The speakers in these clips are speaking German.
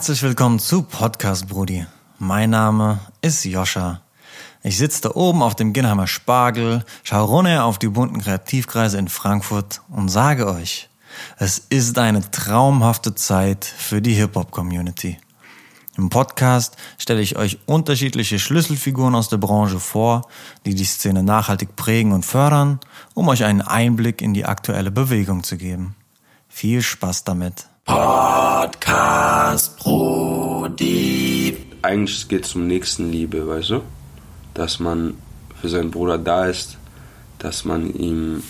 Herzlich willkommen zu Podcast Brudi. Mein Name ist Joscha. Ich sitze da oben auf dem Ginnheimer Spargel, schaue runter auf die bunten Kreativkreise in Frankfurt und sage euch, es ist eine traumhafte Zeit für die Hip-Hop-Community. Im Podcast stelle ich euch unterschiedliche Schlüsselfiguren aus der Branche vor, die die Szene nachhaltig prägen und fördern, um euch einen Einblick in die aktuelle Bewegung zu geben. Viel Spaß damit. Podcast Brudi. Eigentlich geht es um Nächstenliebe, weißt du? Dass man für seinen Bruder da ist, dass man ihm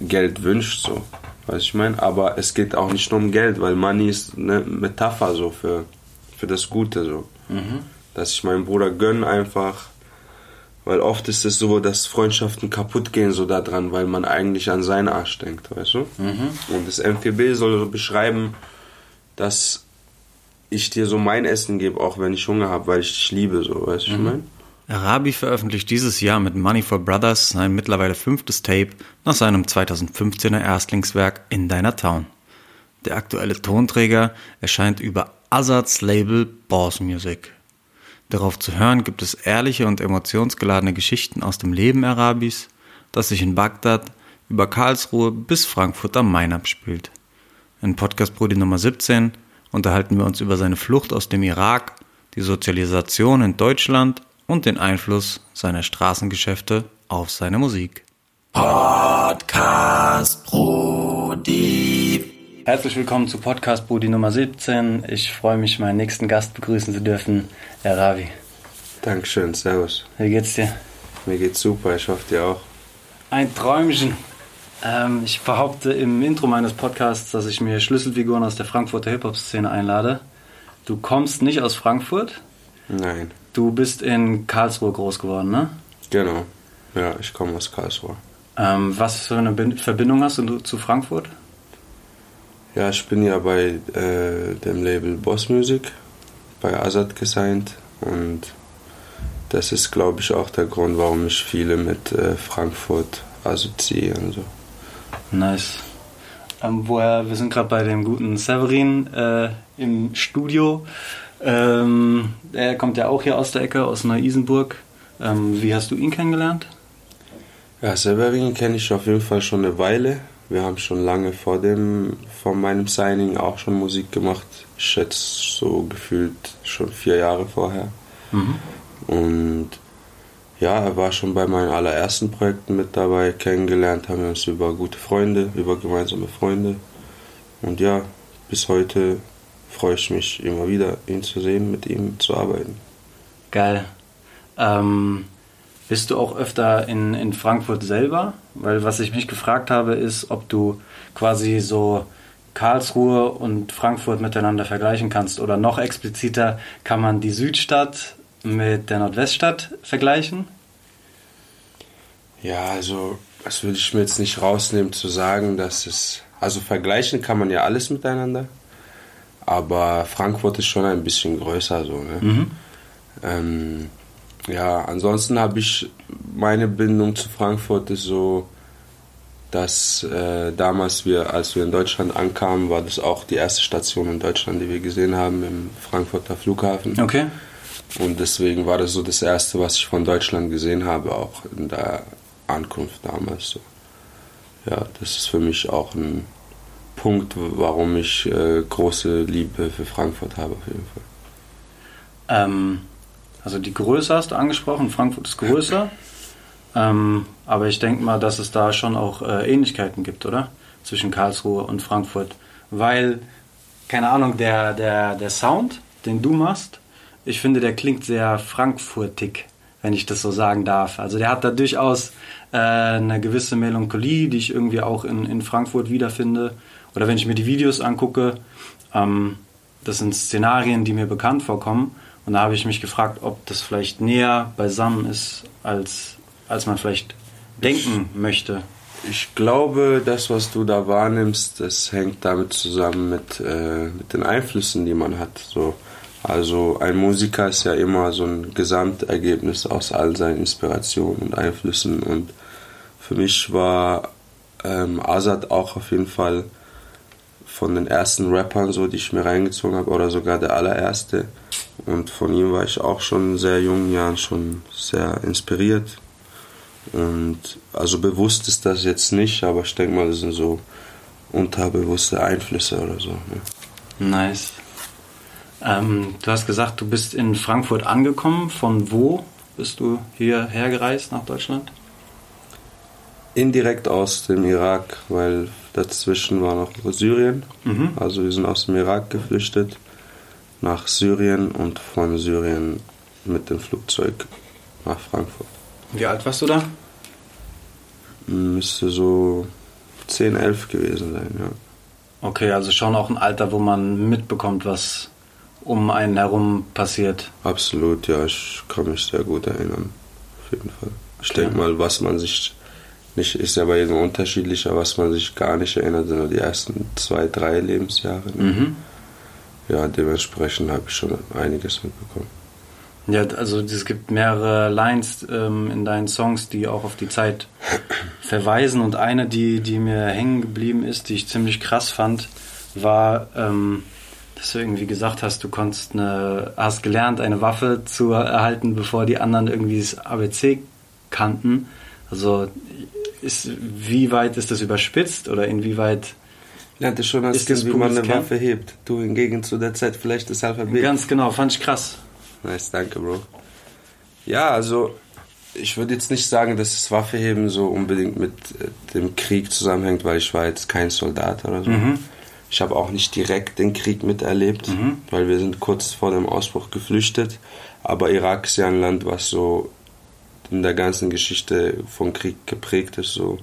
Geld wünscht, so. Weißt ich meine? Aber es geht auch nicht nur um Geld, weil Money ist eine Metapher so für, für das Gute, so. Mhm. Dass ich meinem Bruder gönne einfach weil oft ist es so, dass Freundschaften kaputt gehen so daran, weil man eigentlich an seinen Arsch denkt, weißt du? Mhm. Und das MPB soll so beschreiben, dass ich dir so mein Essen gebe, auch wenn ich Hunger habe, weil ich dich liebe, so, weißt du, mhm. ich meine? Arabi veröffentlicht dieses Jahr mit Money for Brothers sein mittlerweile fünftes Tape nach seinem 2015er Erstlingswerk In Deiner Town. Der aktuelle Tonträger erscheint über Azads Label Boss Music. Darauf zu hören gibt es ehrliche und emotionsgeladene Geschichten aus dem Leben Arabis, das sich in Bagdad über Karlsruhe bis Frankfurt am Main abspielt. In Podcast Brudi Nummer 17 unterhalten wir uns über seine Flucht aus dem Irak, die Sozialisation in Deutschland und den Einfluss seiner Straßengeschäfte auf seine Musik. Podcast Brudi. Herzlich willkommen zu Podcast Brudi Nummer 17. Ich freue mich, meinen nächsten Gast begrüßen zu dürfen, Herr Ravi. Dankeschön, servus. Wie geht's dir? Mir geht's super, ich hoffe dir auch. Ein Träumchen. Ähm, ich behaupte im Intro meines Podcasts, dass ich mir Schlüsselfiguren aus der Frankfurter Hip-Hop-Szene einlade. Du kommst nicht aus Frankfurt? Nein. Du bist in Karlsruhe groß geworden, ne? Genau. Ja, ich komme aus Karlsruhe. Ähm, was für eine Verbindung hast du zu Frankfurt? Ja, ich bin ja bei äh, dem Label Boss Music, bei Azad gesigned und das ist, glaube ich, auch der Grund, warum ich viele mit äh, Frankfurt assoziieren. So. Nice. Ähm, woher, wir sind gerade bei dem guten Severin äh, im Studio. Ähm, er kommt ja auch hier aus der Ecke, aus Neu-Isenburg. Ähm, wie hast du ihn kennengelernt? Ja, Severin kenne ich auf jeden Fall schon eine Weile. Wir haben schon lange vor, dem, vor meinem Signing auch schon Musik gemacht. Ich schätze so gefühlt schon vier Jahre vorher. Mhm. Und ja, er war schon bei meinen allerersten Projekten mit dabei. Kennengelernt haben wir uns über gute Freunde, über gemeinsame Freunde. Und ja, bis heute freue ich mich immer wieder, ihn zu sehen, mit ihm zu arbeiten. Geil. Ähm, bist du auch öfter in, in Frankfurt selber? Weil was ich mich gefragt habe, ist, ob du quasi so Karlsruhe und Frankfurt miteinander vergleichen kannst. Oder noch expliziter, kann man die Südstadt mit der Nordweststadt vergleichen? Ja, also das würde ich mir jetzt nicht rausnehmen zu sagen, dass es. Also vergleichen kann man ja alles miteinander. Aber Frankfurt ist schon ein bisschen größer so. Ne? Mhm. Ähm, ja, ansonsten habe ich meine Bindung zu Frankfurt ist so, dass äh, damals wir, als wir in Deutschland ankamen, war das auch die erste Station in Deutschland, die wir gesehen haben im Frankfurter Flughafen. Okay. Und deswegen war das so das erste, was ich von Deutschland gesehen habe, auch in der Ankunft damals. So. Ja, das ist für mich auch ein Punkt, warum ich äh, große Liebe für Frankfurt habe, auf jeden Fall. Ähm also die Größe hast du angesprochen, Frankfurt ist größer. Ähm, aber ich denke mal, dass es da schon auch äh, Ähnlichkeiten gibt, oder? Zwischen Karlsruhe und Frankfurt. Weil, keine Ahnung, der, der, der Sound, den du machst, ich finde, der klingt sehr frankfurtig, wenn ich das so sagen darf. Also der hat da durchaus äh, eine gewisse Melancholie, die ich irgendwie auch in, in Frankfurt wiederfinde. Oder wenn ich mir die Videos angucke, ähm, das sind Szenarien, die mir bekannt vorkommen. Und da habe ich mich gefragt, ob das vielleicht näher beisammen ist, als, als man vielleicht denken ich, möchte. Ich glaube, das, was du da wahrnimmst, das hängt damit zusammen mit, äh, mit den Einflüssen, die man hat. So. Also ein Musiker ist ja immer so ein Gesamtergebnis aus all seinen Inspirationen und Einflüssen. Und für mich war ähm, Azad auch auf jeden Fall von den ersten Rappern, so, die ich mir reingezogen habe, oder sogar der allererste. Und von ihm war ich auch schon in sehr jungen Jahren schon sehr inspiriert. Und also bewusst ist das jetzt nicht, aber ich denke mal, das sind so unterbewusste Einflüsse oder so. Ne? Nice. Ähm, du hast gesagt, du bist in Frankfurt angekommen. Von wo bist du hierher gereist nach Deutschland? Indirekt aus dem Irak, weil dazwischen war noch Syrien. Mhm. Also wir sind aus dem Irak geflüchtet nach Syrien und von Syrien mit dem Flugzeug nach Frankfurt. Wie alt warst du da? Müsste so 10, 11 gewesen sein, ja. Okay, also schon auch ein Alter, wo man mitbekommt, was um einen herum passiert. Absolut, ja, ich kann mich sehr gut erinnern. Auf jeden Fall. Ich okay. denke mal, was man sich nicht, ist ja bei jedem unterschiedlicher, was man sich gar nicht erinnert, sind nur die ersten zwei, drei Lebensjahre. Ne? Mhm. Ja, dementsprechend habe ich schon einiges mitbekommen. Ja, also es gibt mehrere Lines ähm, in deinen Songs, die auch auf die Zeit verweisen. Und eine, die, die mir hängen geblieben ist, die ich ziemlich krass fand, war, ähm, dass du irgendwie gesagt hast, du konntest eine, hast gelernt, eine Waffe zu erhalten, bevor die anderen irgendwie das ABC kannten. Also ist, wie weit ist das überspitzt oder inwieweit lernte schon als Kind, wie man eine Waffe hebt. Du hingegen zu der Zeit vielleicht das Alphabet. Ganz genau, fand ich krass. Nice, danke, Bro. Ja, also ich würde jetzt nicht sagen, dass das Waffeheben so unbedingt mit äh, dem Krieg zusammenhängt, weil ich war jetzt kein Soldat oder so. Mhm. Ich habe auch nicht direkt den Krieg miterlebt, mhm. weil wir sind kurz vor dem Ausbruch geflüchtet. Aber Irak ist ja ein Land, was so in der ganzen Geschichte vom Krieg geprägt ist. So.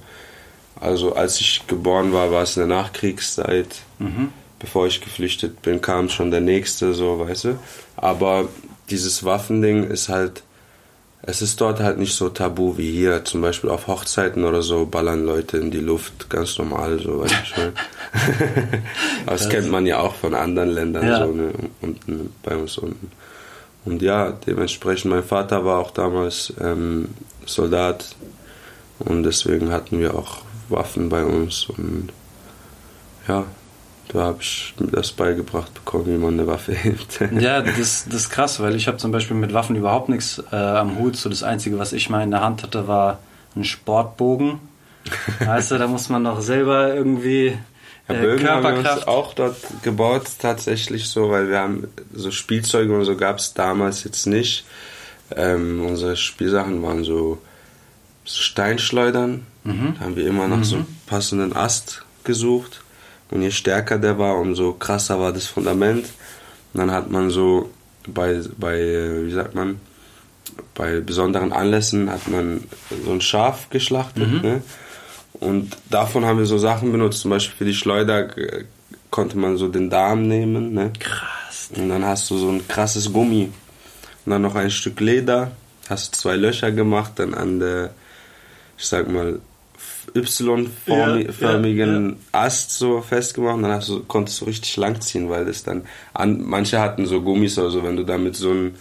Also als ich geboren war, war es in der Nachkriegszeit. Mhm. Bevor ich geflüchtet bin, kam schon der nächste, so, weißt du. Aber dieses Waffending ist halt, es ist dort halt nicht so tabu wie hier. Zum Beispiel auf Hochzeiten oder so ballern Leute in die Luft, ganz normal, so, weißt du schon. das, das kennt man ja auch von anderen Ländern, ja. so, ne, unten, bei uns unten. Und ja, dementsprechend, mein Vater war auch damals ähm, Soldat und deswegen hatten wir auch Waffen bei uns und ja, da habe ich mir das beigebracht bekommen, wie man eine Waffe hält. ja, das, das ist krass, weil ich habe zum Beispiel mit Waffen überhaupt nichts äh, am Hut. So das Einzige, was ich mal in der Hand hatte, war ein Sportbogen. weißt du, da muss man noch selber irgendwie ja, Bögen Körperkraft. haben wir uns auch dort gebaut, tatsächlich so, weil wir haben so Spielzeuge und so gab es damals jetzt nicht. Ähm, unsere Spielsachen waren so Steinschleudern. Mhm. Da haben wir immer nach mhm. so einem passenden Ast gesucht. Und je stärker der war, umso krasser war das Fundament. Und dann hat man so bei, bei wie sagt man, bei besonderen Anlässen hat man so ein Schaf geschlachtet. Mhm. Ne? Und davon haben wir so Sachen benutzt. Zum Beispiel für die Schleuder äh, konnte man so den Darm nehmen. Ne? Krass. Und dann hast du so ein krasses Gummi. Und dann noch ein Stück Leder. Hast zwei Löcher gemacht, dann an der, ich sag mal, Y-förmigen ja, ja, Ast so festgemacht und dann hast du, konntest du richtig lang ziehen, weil das dann an, manche hatten so Gummis oder so, wenn du damit so einen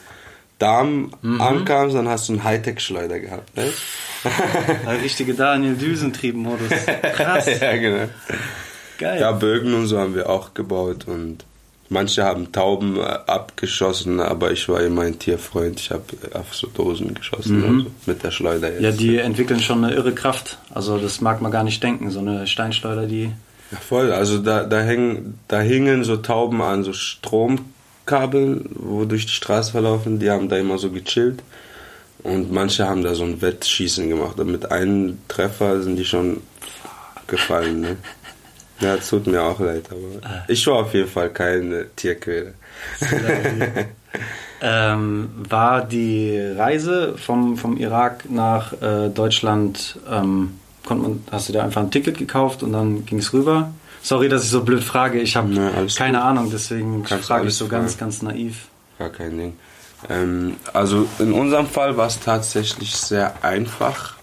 Darm mhm. ankamst, dann hast du einen Hightech-Schleuder gehabt. Ne? Der richtige Daniel Düsentrieb-Modus. Krass. ja, genau. Geil. Ja, Bögen und so haben wir auch gebaut und manche haben Tauben äh, abgeschossen, aber ich war immer ein Tierfreund. Ich habe auf so Dosen geschossen, mhm. also mit der Schleuder jetzt. Ja, die entwickeln schon eine irre Kraft. Also das mag man gar nicht denken. So eine Steinschleuder, die. Ja, voll. Also da, da, hängen, da hingen so Tauben an so Stromkabeln, wo durch die Straße verlaufen. Die haben da immer so gechillt. Und manche haben da so ein Wettschießen gemacht. Und mit einem Treffer sind die schon gefallen. Ne? Ja, es tut mir auch leid, aber ah. ich war auf jeden Fall kein Tierquäler. ähm, war die Reise vom, vom Irak nach äh, Deutschland, ähm, konnte man, hast du da einfach ein Ticket gekauft und dann ging es rüber? Sorry, dass ich so blöd frage, ich habe keine gut. Ahnung, deswegen frage ich so fragen. ganz, ganz naiv. Gar kein Ding. Ähm, also in unserem Fall war es tatsächlich sehr einfach,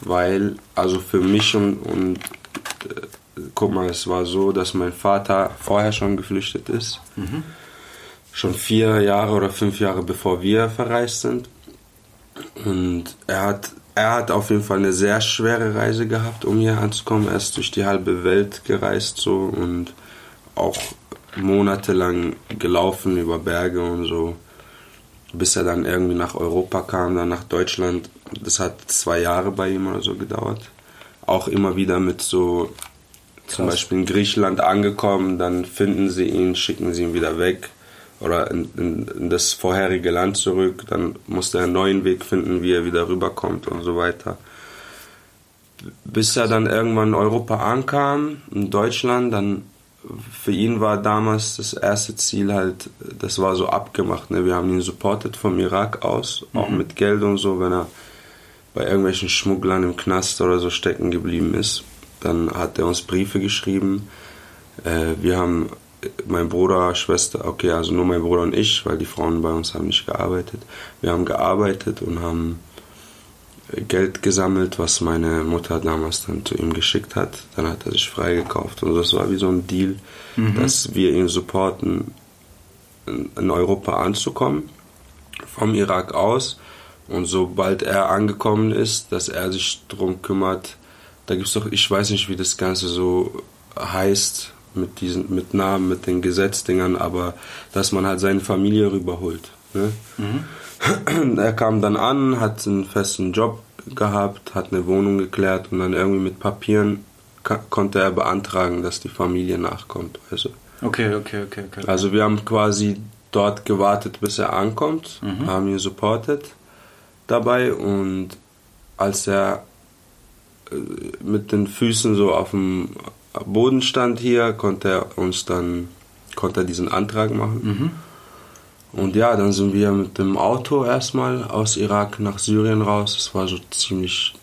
weil also für mich und, und äh, guck mal, es war so, dass mein Vater vorher schon geflüchtet ist. Mhm. Schon vier Jahre oder fünf Jahre bevor wir verreist sind. Und er hat, er hat auf jeden Fall eine sehr schwere Reise gehabt, um hier anzukommen. Er ist durch die halbe Welt gereist so und auch monatelang gelaufen über Berge und so, bis er dann irgendwie nach Europa kam, dann nach Deutschland. Das hat zwei Jahre bei ihm oder so gedauert. Auch immer wieder mit so, zum. Beispiel in Griechenland angekommen, dann finden sie ihn, schicken sie ihn wieder weg oder in, in, in das vorherige Land zurück, dann musste er einen neuen Weg finden, wie er wieder rüberkommt und so weiter. Bis er dann irgendwann in Europa ankam, in Deutschland, dann für ihn war damals das erste Ziel halt, das war so abgemacht. Ne? Wir haben ihn supportet vom Irak aus, auch mit Geld und so, wenn er bei irgendwelchen Schmugglern im Knast oder so stecken geblieben ist. Dann hat er uns Briefe geschrieben. Äh, wir haben, mein Bruder, Schwester, okay, also nur mein Bruder und ich, weil die Frauen bei uns haben nicht gearbeitet. Wir haben gearbeitet und haben Geld gesammelt, was meine Mutter damals dann zu ihm geschickt hat. Dann hat er sich freigekauft. Und das war wie so ein Deal, dass wir ihn supporten, in in Europa anzukommen, vom Irak aus. Und sobald er angekommen ist, dass er sich drum kümmert, da gibt es doch, ich weiß nicht, wie das Ganze so heißt, mit diesen, mit Namen, mit den Gesetzdingern, aber dass man halt seine Familie rüberholt. Ne? Er kam dann an, hat einen festen Job gehabt, hat eine Wohnung geklärt und dann irgendwie mit Papieren konnte er beantragen, dass die Familie nachkommt. Also, Okay, okay, okay, okay. also wir haben quasi dort gewartet, bis er ankommt, haben ihn supportet dabei und als er mit den Füßen so auf dem Boden stand hier, konnte er uns dann konnte er diesen Antrag machen. Und ja, dann sind wir mit dem Auto erstmal aus Irak nach Syrien raus. Es war so ziemlich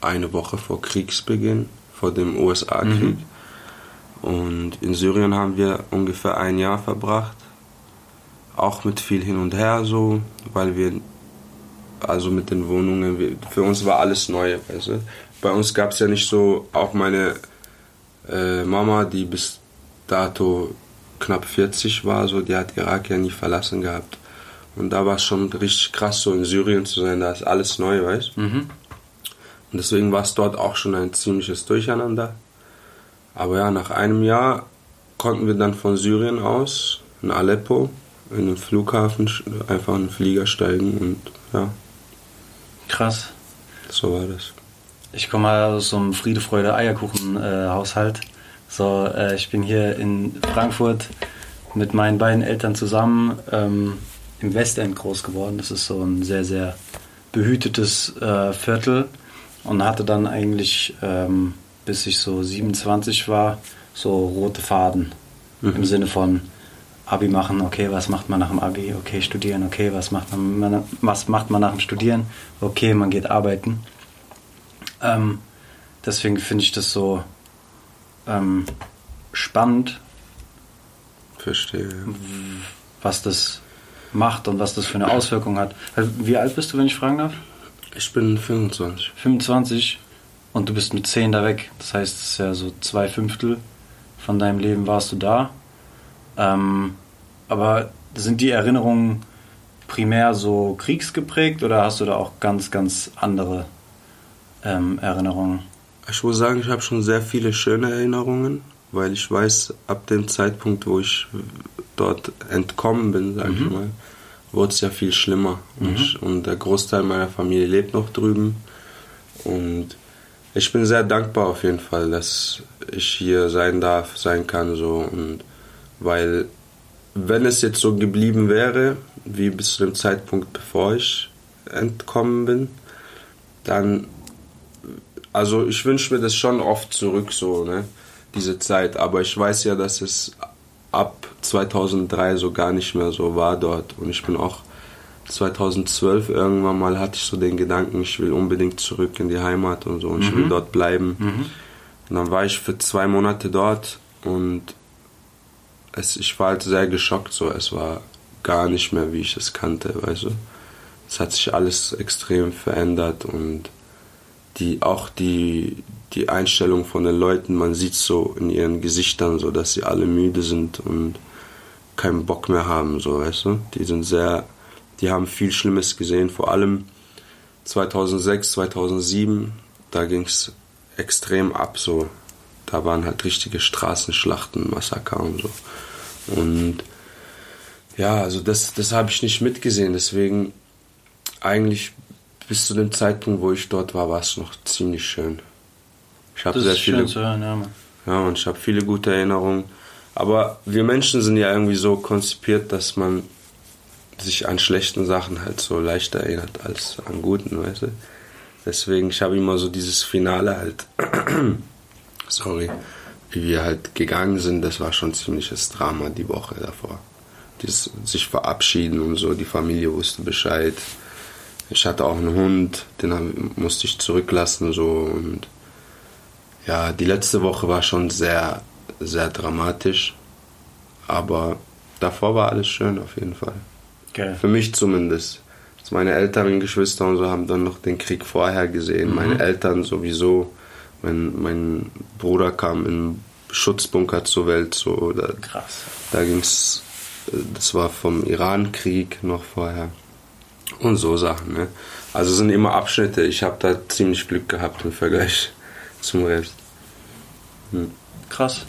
eine Woche vor Kriegsbeginn, vor dem USA-Krieg. Und in Syrien haben wir ungefähr ein Jahr verbracht. Auch mit viel hin und her so, weil wir, also mit den Wohnungen, wir, für uns war alles neu. Weißt du? Bei uns gab es ja nicht so, auch meine äh, Mama, die bis dato knapp 40 war, so, die hat Irak ja nie verlassen gehabt. Und da war es schon richtig krass, so in Syrien zu sein, da ist alles neu, weißt du? Mhm. Und deswegen war es dort auch schon ein ziemliches Durcheinander. Aber ja, nach einem Jahr konnten wir dann von Syrien aus in Aleppo in den Flughafen einfach in den Flieger steigen und ja, Krass. so war das. Ich komme aus so einem Friede, Freude, Eierkuchen-Haushalt. so, äh, ich bin hier in Frankfurt mit meinen beiden Eltern zusammen ähm, im Westend groß geworden. Das ist so ein sehr, sehr behütetes äh, Viertel und hatte dann eigentlich, ähm, bis ich so 27 war, so rote Faden. Im Sinne von Abi machen, okay, was macht man nach dem Abi? Okay, studieren, okay, was macht man, was macht man nach dem Studieren? Okay, man geht arbeiten. Ähm, deswegen finde ich das so ähm, spannend, Verstehe. was das macht und was das für eine Auswirkung hat. Wie alt bist du, wenn ich fragen darf? Ich bin 25. 25 und du bist mit 10 da weg. Das heißt, es ist ja so zwei Fünftel von deinem Leben warst du da. Ähm, aber sind die Erinnerungen primär so kriegsgeprägt oder hast du da auch ganz, ganz andere ähm, Erinnerungen? Ich muss sagen, ich habe schon sehr viele schöne Erinnerungen, weil ich weiß, ab dem Zeitpunkt, wo ich dort entkommen bin, sag ich mal, wurde es ja viel schlimmer. Und, ich, und der Großteil meiner Familie lebt noch drüben. Und ich bin sehr dankbar auf jeden Fall, dass ich hier sein darf, sein kann so. Und weil, wenn es jetzt so geblieben wäre, wie bis zu dem Zeitpunkt, bevor ich entkommen bin, dann also ich wünsche mir das schon oft zurück, so, ne? Diese Zeit. Aber ich weiß ja, dass es ab 2003 so gar nicht mehr so war dort. Und ich bin auch 2012 irgendwann mal hatte ich so den Gedanken, ich will unbedingt zurück in die Heimat und so und ich will dort bleiben. Und dann war ich für zwei Monate dort und es, ich war halt sehr geschockt, so. Es war gar nicht mehr, wie ich es kannte, weißt du. Es hat sich alles extrem verändert und die auch die, die Einstellung von den Leuten, man sieht so in ihren Gesichtern so, dass sie alle müde sind und keinen Bock mehr haben, so weißt du. Die sind sehr, die haben viel Schlimmes gesehen, vor allem 2006, 2007, da ging es extrem ab so. da waren halt richtige Straßenschlachten, Massaker und so. Und ja, also das, das habe ich nicht mitgesehen. Deswegen eigentlich bis zu dem Zeitpunkt, wo ich dort war, war es noch ziemlich schön. Ich habe sehr viele. Hören, ja, ja, und ich habe viele gute Erinnerungen. Aber wir Menschen sind ja irgendwie so konzipiert, dass man sich an schlechten Sachen halt so leichter erinnert als an guten, weißt du? Deswegen, ich habe immer so dieses Finale halt, sorry, wie wir halt gegangen sind, das war schon ziemliches Drama die Woche davor. Dieses sich verabschieden und so, die Familie wusste Bescheid. Ich hatte auch einen Hund, den musste ich zurücklassen so und ja, die letzte Woche war schon sehr, sehr dramatisch, aber davor war alles schön auf jeden Fall. Okay. Für mich zumindest. Meine älteren Geschwister und so haben dann noch den Krieg vorher gesehen. Mhm. Meine Eltern sowieso. Mein, mein Bruder kam im Schutzbunker zur Welt. So, da, Krass. Da ging's. Das war vom Iran-Krieg noch vorher. Und so Sachen. Ne? Also sind immer Abschnitte. Ich habe da ziemlich Glück gehabt im Vergleich zum Rest. Hm. Krass.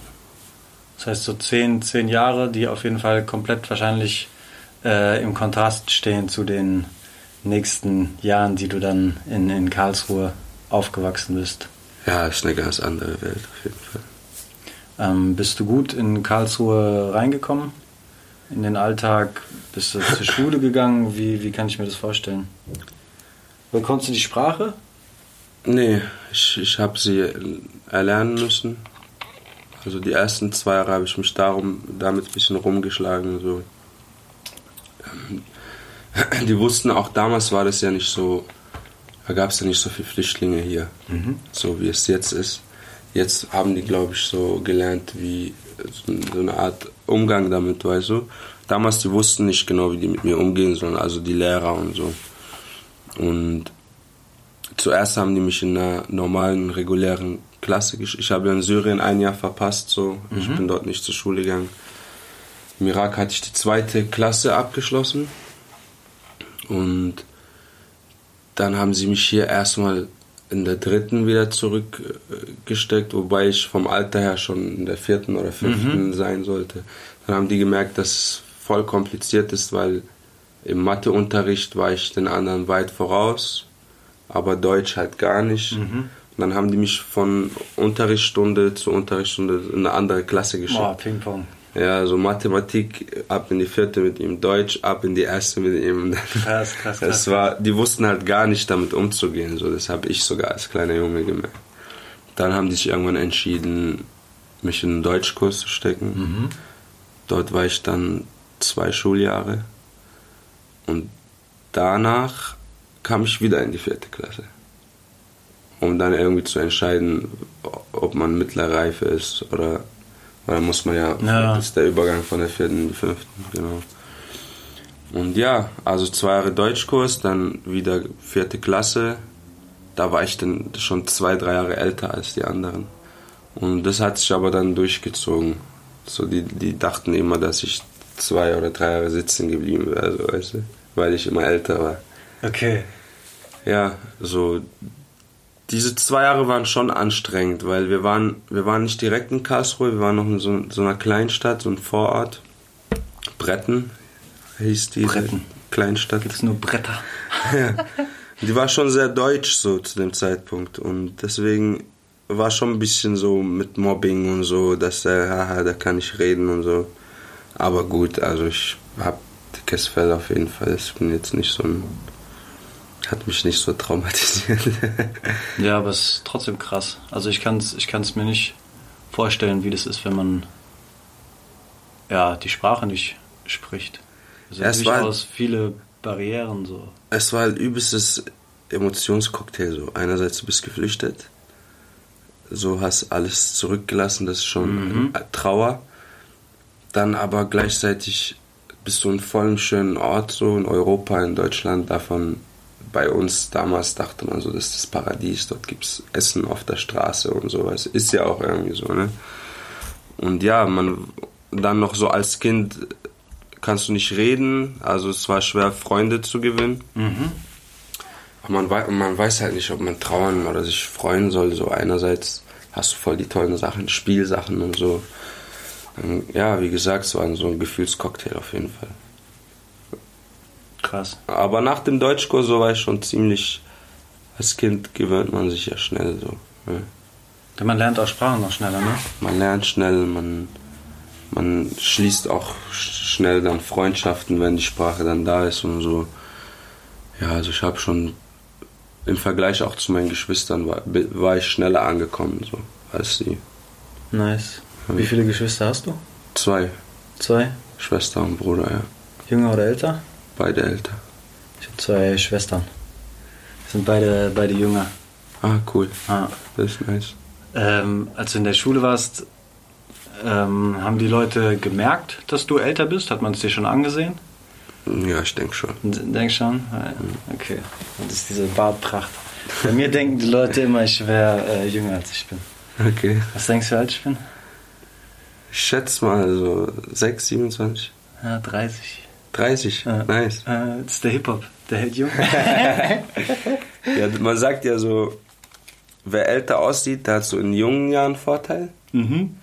Das heißt so zehn, zehn Jahre, die auf jeden Fall komplett wahrscheinlich äh, im Kontrast stehen zu den nächsten Jahren, die du dann in, in Karlsruhe aufgewachsen bist. Ja, ist eine ganz andere Welt auf jeden Fall. Ähm, bist du gut in Karlsruhe reingekommen? In den Alltag? Bist du zur Schule gegangen? Wie, wie kann ich mir das vorstellen? Konntest du die Sprache? Nee, ich, ich habe sie erlernen müssen. Also die ersten zwei Jahre habe ich mich darum, damit ein bisschen rumgeschlagen. So die wussten auch damals war das ja nicht so, da gab es ja nicht so viele Flüchtlinge hier, mhm. so wie es jetzt ist. Jetzt haben die, glaube ich, so gelernt, wie so eine Art Umgang damit, weißt du. Damals, die wussten nicht genau, wie die mit mir umgehen sollen, also die Lehrer und so. Und zuerst haben die mich in einer normalen, regulären Klasse geschickt. Ich habe in Syrien ein Jahr verpasst, so. Mhm. Ich bin dort nicht zur Schule gegangen. Im Irak hatte ich die zweite Klasse abgeschlossen und dann haben sie mich hier erstmal in der dritten wieder zurückgesteckt, wobei ich vom Alter her schon in der vierten oder fünften mhm. sein sollte. Dann haben die gemerkt, dass es voll kompliziert ist, weil im Matheunterricht war ich den anderen weit voraus, aber Deutsch halt gar nicht. Mhm. Und dann haben die mich von Unterrichtsstunde zu Unterrichtsstunde in eine andere Klasse geschickt. Boah, Ping-Pong. Ja, so Mathematik ab in die vierte mit ihm, Deutsch ab in die erste mit ihm. Krass, krass, krass. War, die wussten halt gar nicht damit umzugehen, so das habe ich sogar als kleiner Junge gemerkt. Dann haben die sich irgendwann entschieden, mich in einen Deutschkurs zu stecken. Mhm. Dort war ich dann zwei Schuljahre und danach kam ich wieder in die vierte Klasse, um dann irgendwie zu entscheiden, ob man mittlere Reife ist oder weil da muss man ja, ja, das ist der Übergang von der vierten in die fünften, genau. Und ja, also zwei Jahre Deutschkurs, dann wieder vierte Klasse. Da war ich dann schon zwei, drei Jahre älter als die anderen. Und das hat sich aber dann durchgezogen. So, die, die dachten immer, dass ich zwei oder drei Jahre sitzen geblieben wäre, so, weißt du? weil ich immer älter war. Okay. Ja, so diese zwei Jahre waren schon anstrengend, weil wir waren, wir waren nicht direkt in Karlsruhe, wir waren noch in so, so einer Kleinstadt, so einem Vorort. Bretten hieß die Bretten. Kleinstadt. Gibt's nur Bretter. ja. Die war schon sehr deutsch so zu dem Zeitpunkt und deswegen war schon ein bisschen so mit Mobbing und so, dass er, haha, da kann ich reden und so. Aber gut, also ich hab dickes Fell auf jeden Fall. Ich bin jetzt nicht so ein hat mich nicht so traumatisiert. ja, aber es ist trotzdem krass. Also ich kann es ich kann's mir nicht vorstellen, wie das ist, wenn man ja, die Sprache nicht spricht. Also es waren halt viele Barrieren so. Es war halt übelstes Emotionscocktail so. Einerseits du bist geflüchtet, so hast alles zurückgelassen, das ist schon mhm. Trauer. Dann aber gleichzeitig bist du in vollem schönen Ort so in Europa, in Deutschland, davon bei uns damals dachte man so, das ist das Paradies, dort gibt es Essen auf der Straße und sowas. Ist ja auch irgendwie so, ne? Und ja, man dann noch so als Kind kannst du nicht reden, also es war schwer, Freunde zu gewinnen. Mhm. Aber man, man weiß halt nicht, ob man trauern oder sich freuen soll. So einerseits hast du voll die tollen Sachen, Spielsachen und so. Ja, wie gesagt, es war so ein Gefühlscocktail auf jeden Fall. Krass. Aber nach dem Deutschkurs so war ich schon ziemlich, als Kind gewöhnt man sich ja schnell so. Ja. Denn man lernt auch Sprachen noch schneller, ne? Man lernt schnell, man, man schließt auch schnell dann Freundschaften, wenn die Sprache dann da ist und so. Ja, also ich habe schon im Vergleich auch zu meinen Geschwistern war, war ich schneller angekommen, so als sie. Nice. Wie viele Geschwister hast du? Zwei. Zwei? Schwester und Bruder, ja. Jünger oder älter? Beide älter. Ich habe zwei Schwestern. Sind beide, beide jünger. Ah, cool. Ah. Das ist nice. Ähm, als du in der Schule warst, ähm, haben die Leute gemerkt, dass du älter bist? Hat man es dir schon angesehen? Ja, ich denke schon. Denk schon? Okay. Das ist diese Bartpracht. Bei mir denken die Leute immer, ich wäre äh, jünger als ich bin. Okay. Was denkst du, wie alt ich bin? Ich schätze mal so 6, 27. Ja, 30. 30, Ja. nice. Äh, das ist der Hip-Hop, der hält jung. Ja, man sagt ja so, wer älter aussieht, der hat so in jungen Jahren Vorteil. mhm.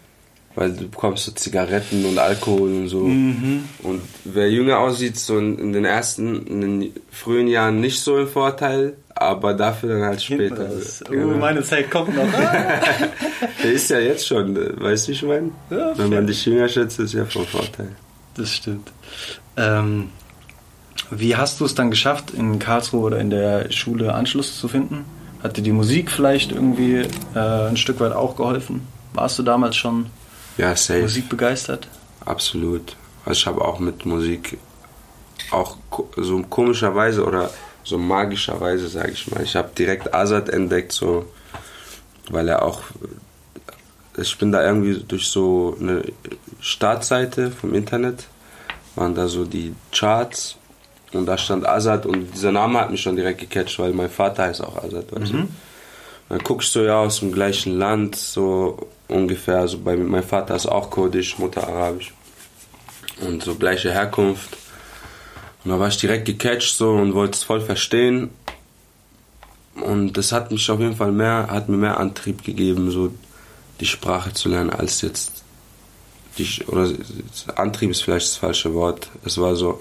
Weil du bekommst so Zigaretten und Alkohol und so. Mhm. Und wer jünger aussieht, so in, in den ersten, in den frühen Jahren nicht so im Vorteil, aber dafür dann halt später. Das, oh, Genau. meine Zeit kommt noch. Der ist ja jetzt schon, äh, weißt du, wie ich meine? Ja, Wenn man dich jünger schätzt, ist ja von Vorteil. Das stimmt. Ähm, wie hast du es dann geschafft, in Karlsruhe oder in der Schule Anschluss zu finden? Hat dir die Musik vielleicht irgendwie äh, ein Stück weit auch geholfen? Warst du damals schon Ja, safe. Musik begeistert? Absolut. Also ich habe auch mit Musik auch so komischerweise oder so magischerweise, sage ich mal. Ich habe direkt Azad entdeckt, so, weil er auch, ich bin da irgendwie durch so eine Startseite vom Internet, waren da so die Charts und da stand Azad und dieser Name hat mich schon direkt gecatcht, weil mein Vater heißt auch Azad, weißt du. Dann guckst du ja aus dem gleichen Land, so ungefähr. Also bei mein Vater ist auch kurdisch, Mutter arabisch. Und so gleiche Herkunft. Und da war ich direkt gecatcht so und wollte es voll verstehen. Und das hat mich auf jeden Fall mehr, hat mir mehr Antrieb gegeben, so die Sprache zu lernen, als jetzt die, oder Antrieb ist vielleicht das falsche Wort. Es war so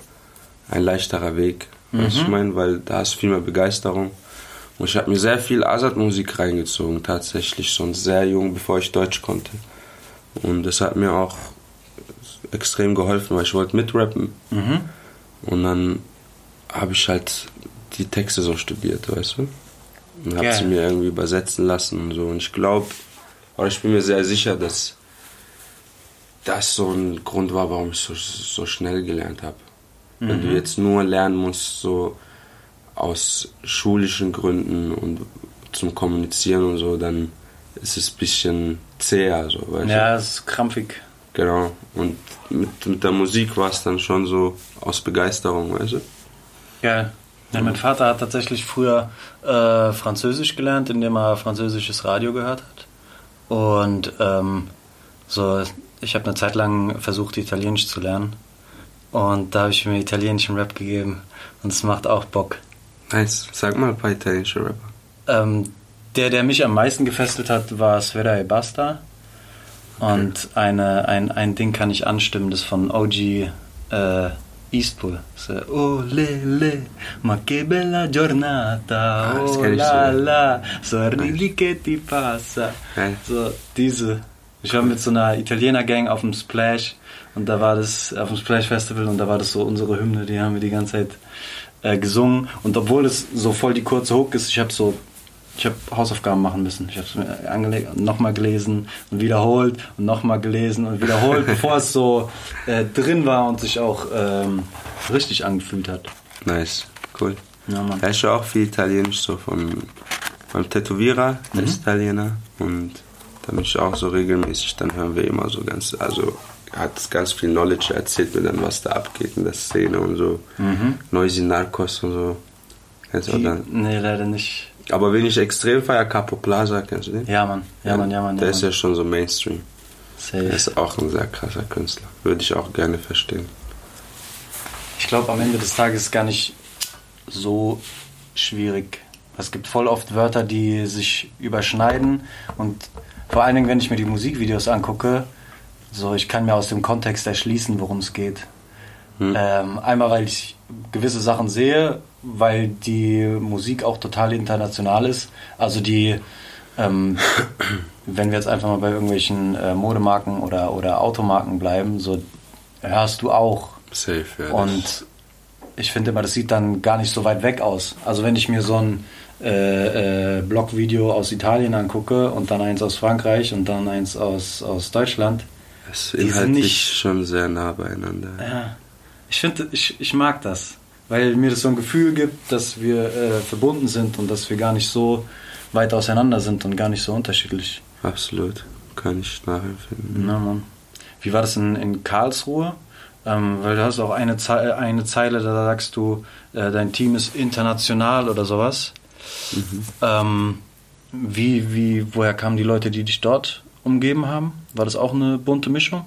ein leichterer Weg, weißt du, ich meine, weil da ist viel mehr Begeisterung. Und ich habe mir sehr viel Azad-Musik reingezogen, tatsächlich schon sehr jung, bevor ich Deutsch konnte. Und das hat mir auch extrem geholfen, weil ich wollte mitrappen. Mhm. Und dann habe ich halt die Texte so studiert, weißt du? Und habe sie mir irgendwie übersetzen lassen und so. Und ich glaube, oder ich bin mir sehr sicher, dass das so ein Grund war, warum ich so, so schnell gelernt habe. Wenn du jetzt nur lernen musst, so aus schulischen Gründen und zum Kommunizieren und so, dann ist es ein bisschen zäher, so, weißt du? Ja, es ist krampfig. Genau. Und mit, mit der Musik war es dann schon so aus Begeisterung, weißt du? Geil. Ja, mein Vater hat tatsächlich früher äh, Französisch gelernt, indem er französisches Radio gehört hat. Und ähm, so, ich habe eine Zeit lang versucht, Italienisch zu lernen. Und da habe ich mir italienischen Rap gegeben. Und es macht auch Bock. Nice. Sag mal ein paar italienische Rapper. Ähm, der, der mich am meisten gefesselt hat, war Sfera e Basta. Und eine, ein, ein Ding kann ich anstimmen, das von OG äh, Eastpool. So, oh le le, ma che bella giornata, Ah, oh ich la sogar. la, sorridi che ti passa. Geil. So, diese. Ich war mit so einer Italiener-Gang auf dem Splash und da war das, auf dem Splash Festival und da war das so unsere Hymne, die haben wir die ganze Zeit äh, gesungen. Und obwohl es so voll die kurze Hook ist, ich habe so, ich habe Hausaufgaben machen müssen. Ich habe es mir angelegt nochmal gelesen und wiederholt und nochmal gelesen und wiederholt, bevor es so äh, drin war und sich auch ähm, richtig angefühlt hat. Nice. Cool. Ja, Mann. Ja, ich höre auch viel Italienisch, so von meinem Tätowierer, der ist Italiener. Und da bin ich auch so regelmäßig, dann hören wir immer so ganz, also hat ganz viel Knowledge, er erzählt mir dann, was da abgeht in der Szene und so. Noisy Narcos und so. Kennst du dann? nee, leider nicht. Aber wen ich extrem feier, Capo Plaza, kennst du den? Ja, Mann. Ja, Mann, ja, Mann. Der Ja, ist Mann. ja schon so Mainstream. Safe. Er ist auch ein sehr krasser Künstler. Würde ich auch gerne verstehen. Ich glaube, am Ende des Tages ist es gar nicht so schwierig, Es gibt voll oft Wörter, die sich überschneiden und vor allen Dingen, wenn ich mir die Musikvideos angucke, so ich kann mir aus dem Kontext erschließen, worum es geht. Hm. Ähm, einmal, weil ich gewisse Sachen sehe, weil die Musik auch total international ist. Also die, ähm, wenn wir jetzt einfach mal bei irgendwelchen äh, Modemarken oder, oder Automarken bleiben, so hörst du auch. Safe, ja. Und ich finde immer, das sieht dann gar nicht so weit weg aus. Also wenn ich mir so ein äh, äh, Blogvideo aus Italien angucke und dann eins aus Frankreich und dann eins aus, aus Deutschland. Es ist inhaltlich schon sehr nah beieinander. Ja. Ich finde, ich, ich mag das, weil mir das so ein Gefühl gibt, dass wir äh, verbunden sind und dass wir gar nicht so weit auseinander sind und gar nicht so unterschiedlich. Absolut, kann ich nachempfinden. Na, Mann. Wie war das in, in Karlsruhe? Ähm, weil du hast auch eine, Ze eine Zeile, da sagst du, äh, dein Team ist international oder sowas. Mhm. Ähm, wie, wie, woher kamen die Leute, die dich dort umgeben haben? War das auch eine bunte Mischung?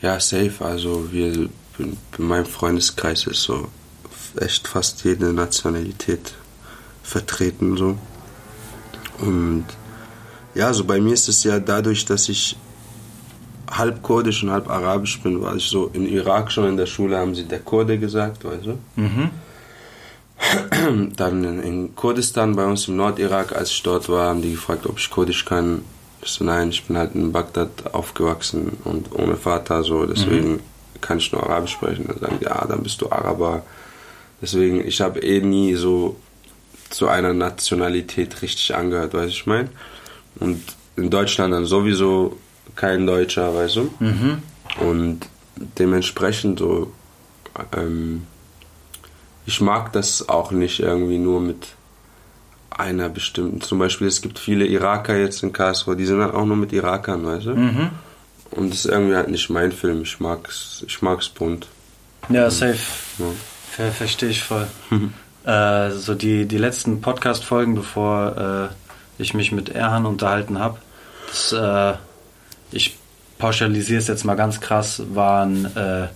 Ja, safe. Also wir, in meinem Freundeskreis ist so echt fast jede Nationalität vertreten so. Und ja, so bei mir ist es ja dadurch, dass ich halb kurdisch und halb arabisch bin, war ich so in Irak schon in der Schule haben sie der Kurde gesagt, weißt du? Mhm. Dann in Kurdistan, bei uns im Nordirak, als ich dort war, haben die gefragt, ob ich Kurdisch kann. Ich so, nein, ich bin halt in Bagdad aufgewachsen und ohne Vater, so, deswegen mhm. kann ich nur Arabisch sprechen. Dann sagen die, ja, dann bist du Araber. Deswegen, ich habe eh nie so zu einer Nationalität richtig angehört, weißt du, ich meine? Und in Deutschland dann sowieso kein Deutscher, weißt du? Mhm. Und dementsprechend so, ähm, ich mag das auch nicht irgendwie nur mit einer bestimmten. Zum Beispiel, es gibt viele Iraker jetzt in Karlsruhe, die sind dann auch nur mit Irakern, weißt du? Mhm. Und das ist irgendwie halt nicht mein Film. Ich mag's, ich mag's bunt. Ja, safe. Ja. Ver Verstehe ich voll. äh, so die, die letzten Podcast-Folgen, bevor äh, ich mich mit Erhan unterhalten habe, äh, ich pauschalisiere es jetzt mal ganz krass, waren äh,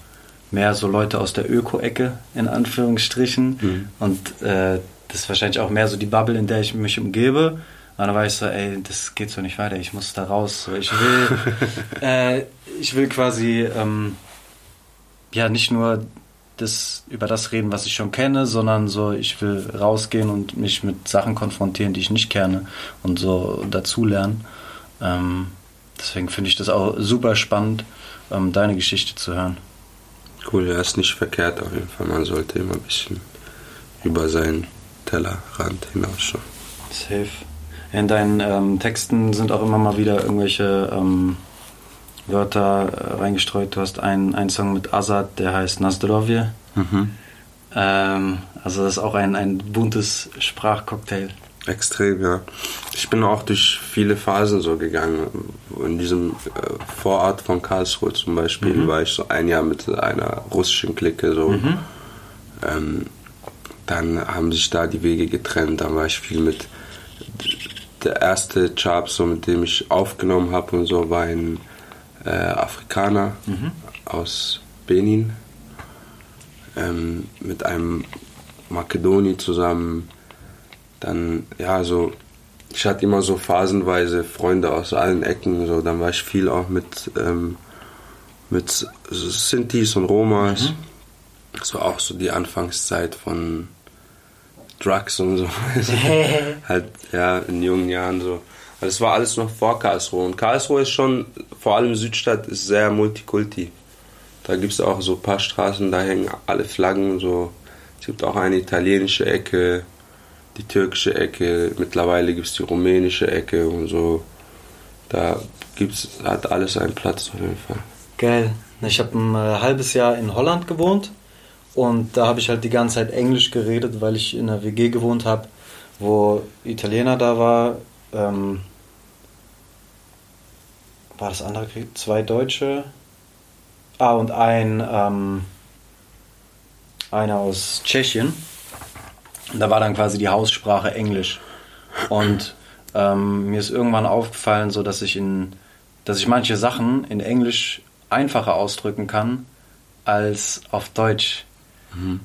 mehr so Leute aus der Öko-Ecke, in Anführungsstrichen. Mhm. Und äh, das ist wahrscheinlich auch mehr so die Bubble, in der ich mich umgebe. Und dann war ich so, ey, das geht so nicht weiter, ich muss da raus. So, ich will, äh, ich will quasi, ähm, ja, nicht nur das, über das reden, was ich schon kenne, sondern so, ich will rausgehen und mich mit Sachen konfrontieren, die ich nicht kenne und so dazulernen. Ähm, deswegen finde ich das auch super spannend, ähm, deine Geschichte zu hören. Cool, ja, ist nicht verkehrt auf jeden Fall. Man sollte immer ein bisschen über seinen Tellerrand hinausschauen. Safe. In deinen ähm, Texten sind auch immer mal wieder irgendwelche ähm, Wörter äh, reingestreut. Du hast einen, einen Song mit Azad, der heißt Nazdrovje. Mhm. Ähm, also das ist auch ein, ein buntes Sprachcocktail. Extrem, ja. Ich bin auch durch viele Phasen so gegangen. In diesem äh, Vorort von Karlsruhe zum Beispiel mhm. war ich so ein Jahr mit einer russischen Clique so. Mhm. Ähm, dann haben sich da die Wege getrennt. Dann war ich viel mit der erste Job, so mit dem ich aufgenommen habe und so, war ein äh, Afrikaner mhm. aus Benin ähm, mit einem Makedoni zusammen dann, ja, so, ich hatte immer so phasenweise Freunde aus allen Ecken, so, dann war ich viel auch mit, ähm, mit Sintis und Romas. Mhm. Das war auch so die Anfangszeit von Drugs und so. halt, ja, in jungen Jahren so. Aber das war alles noch vor Karlsruhe. Und Karlsruhe ist schon, vor allem Südstadt, ist sehr multikulti. Da gibt es auch so ein paar Straßen, da hängen alle Flaggen. So. Es gibt auch eine italienische Ecke, die türkische Ecke, mittlerweile gibt es die rumänische Ecke und so. Da gibt's, hat alles einen Platz auf jeden Fall. Geil. Ich habe ein äh, halbes Jahr in Holland gewohnt und da habe ich halt die ganze Zeit Englisch geredet, weil ich in einer WG gewohnt habe, wo Italiener da war. Ähm, war das andere? Zwei Deutsche. Ah, und ein ähm, einer aus Tschechien. Da war dann quasi die Haussprache Englisch. Und ähm, mir ist irgendwann aufgefallen, so dass ich in, dass ich manche Sachen in Englisch einfacher ausdrücken kann als auf Deutsch. Mhm.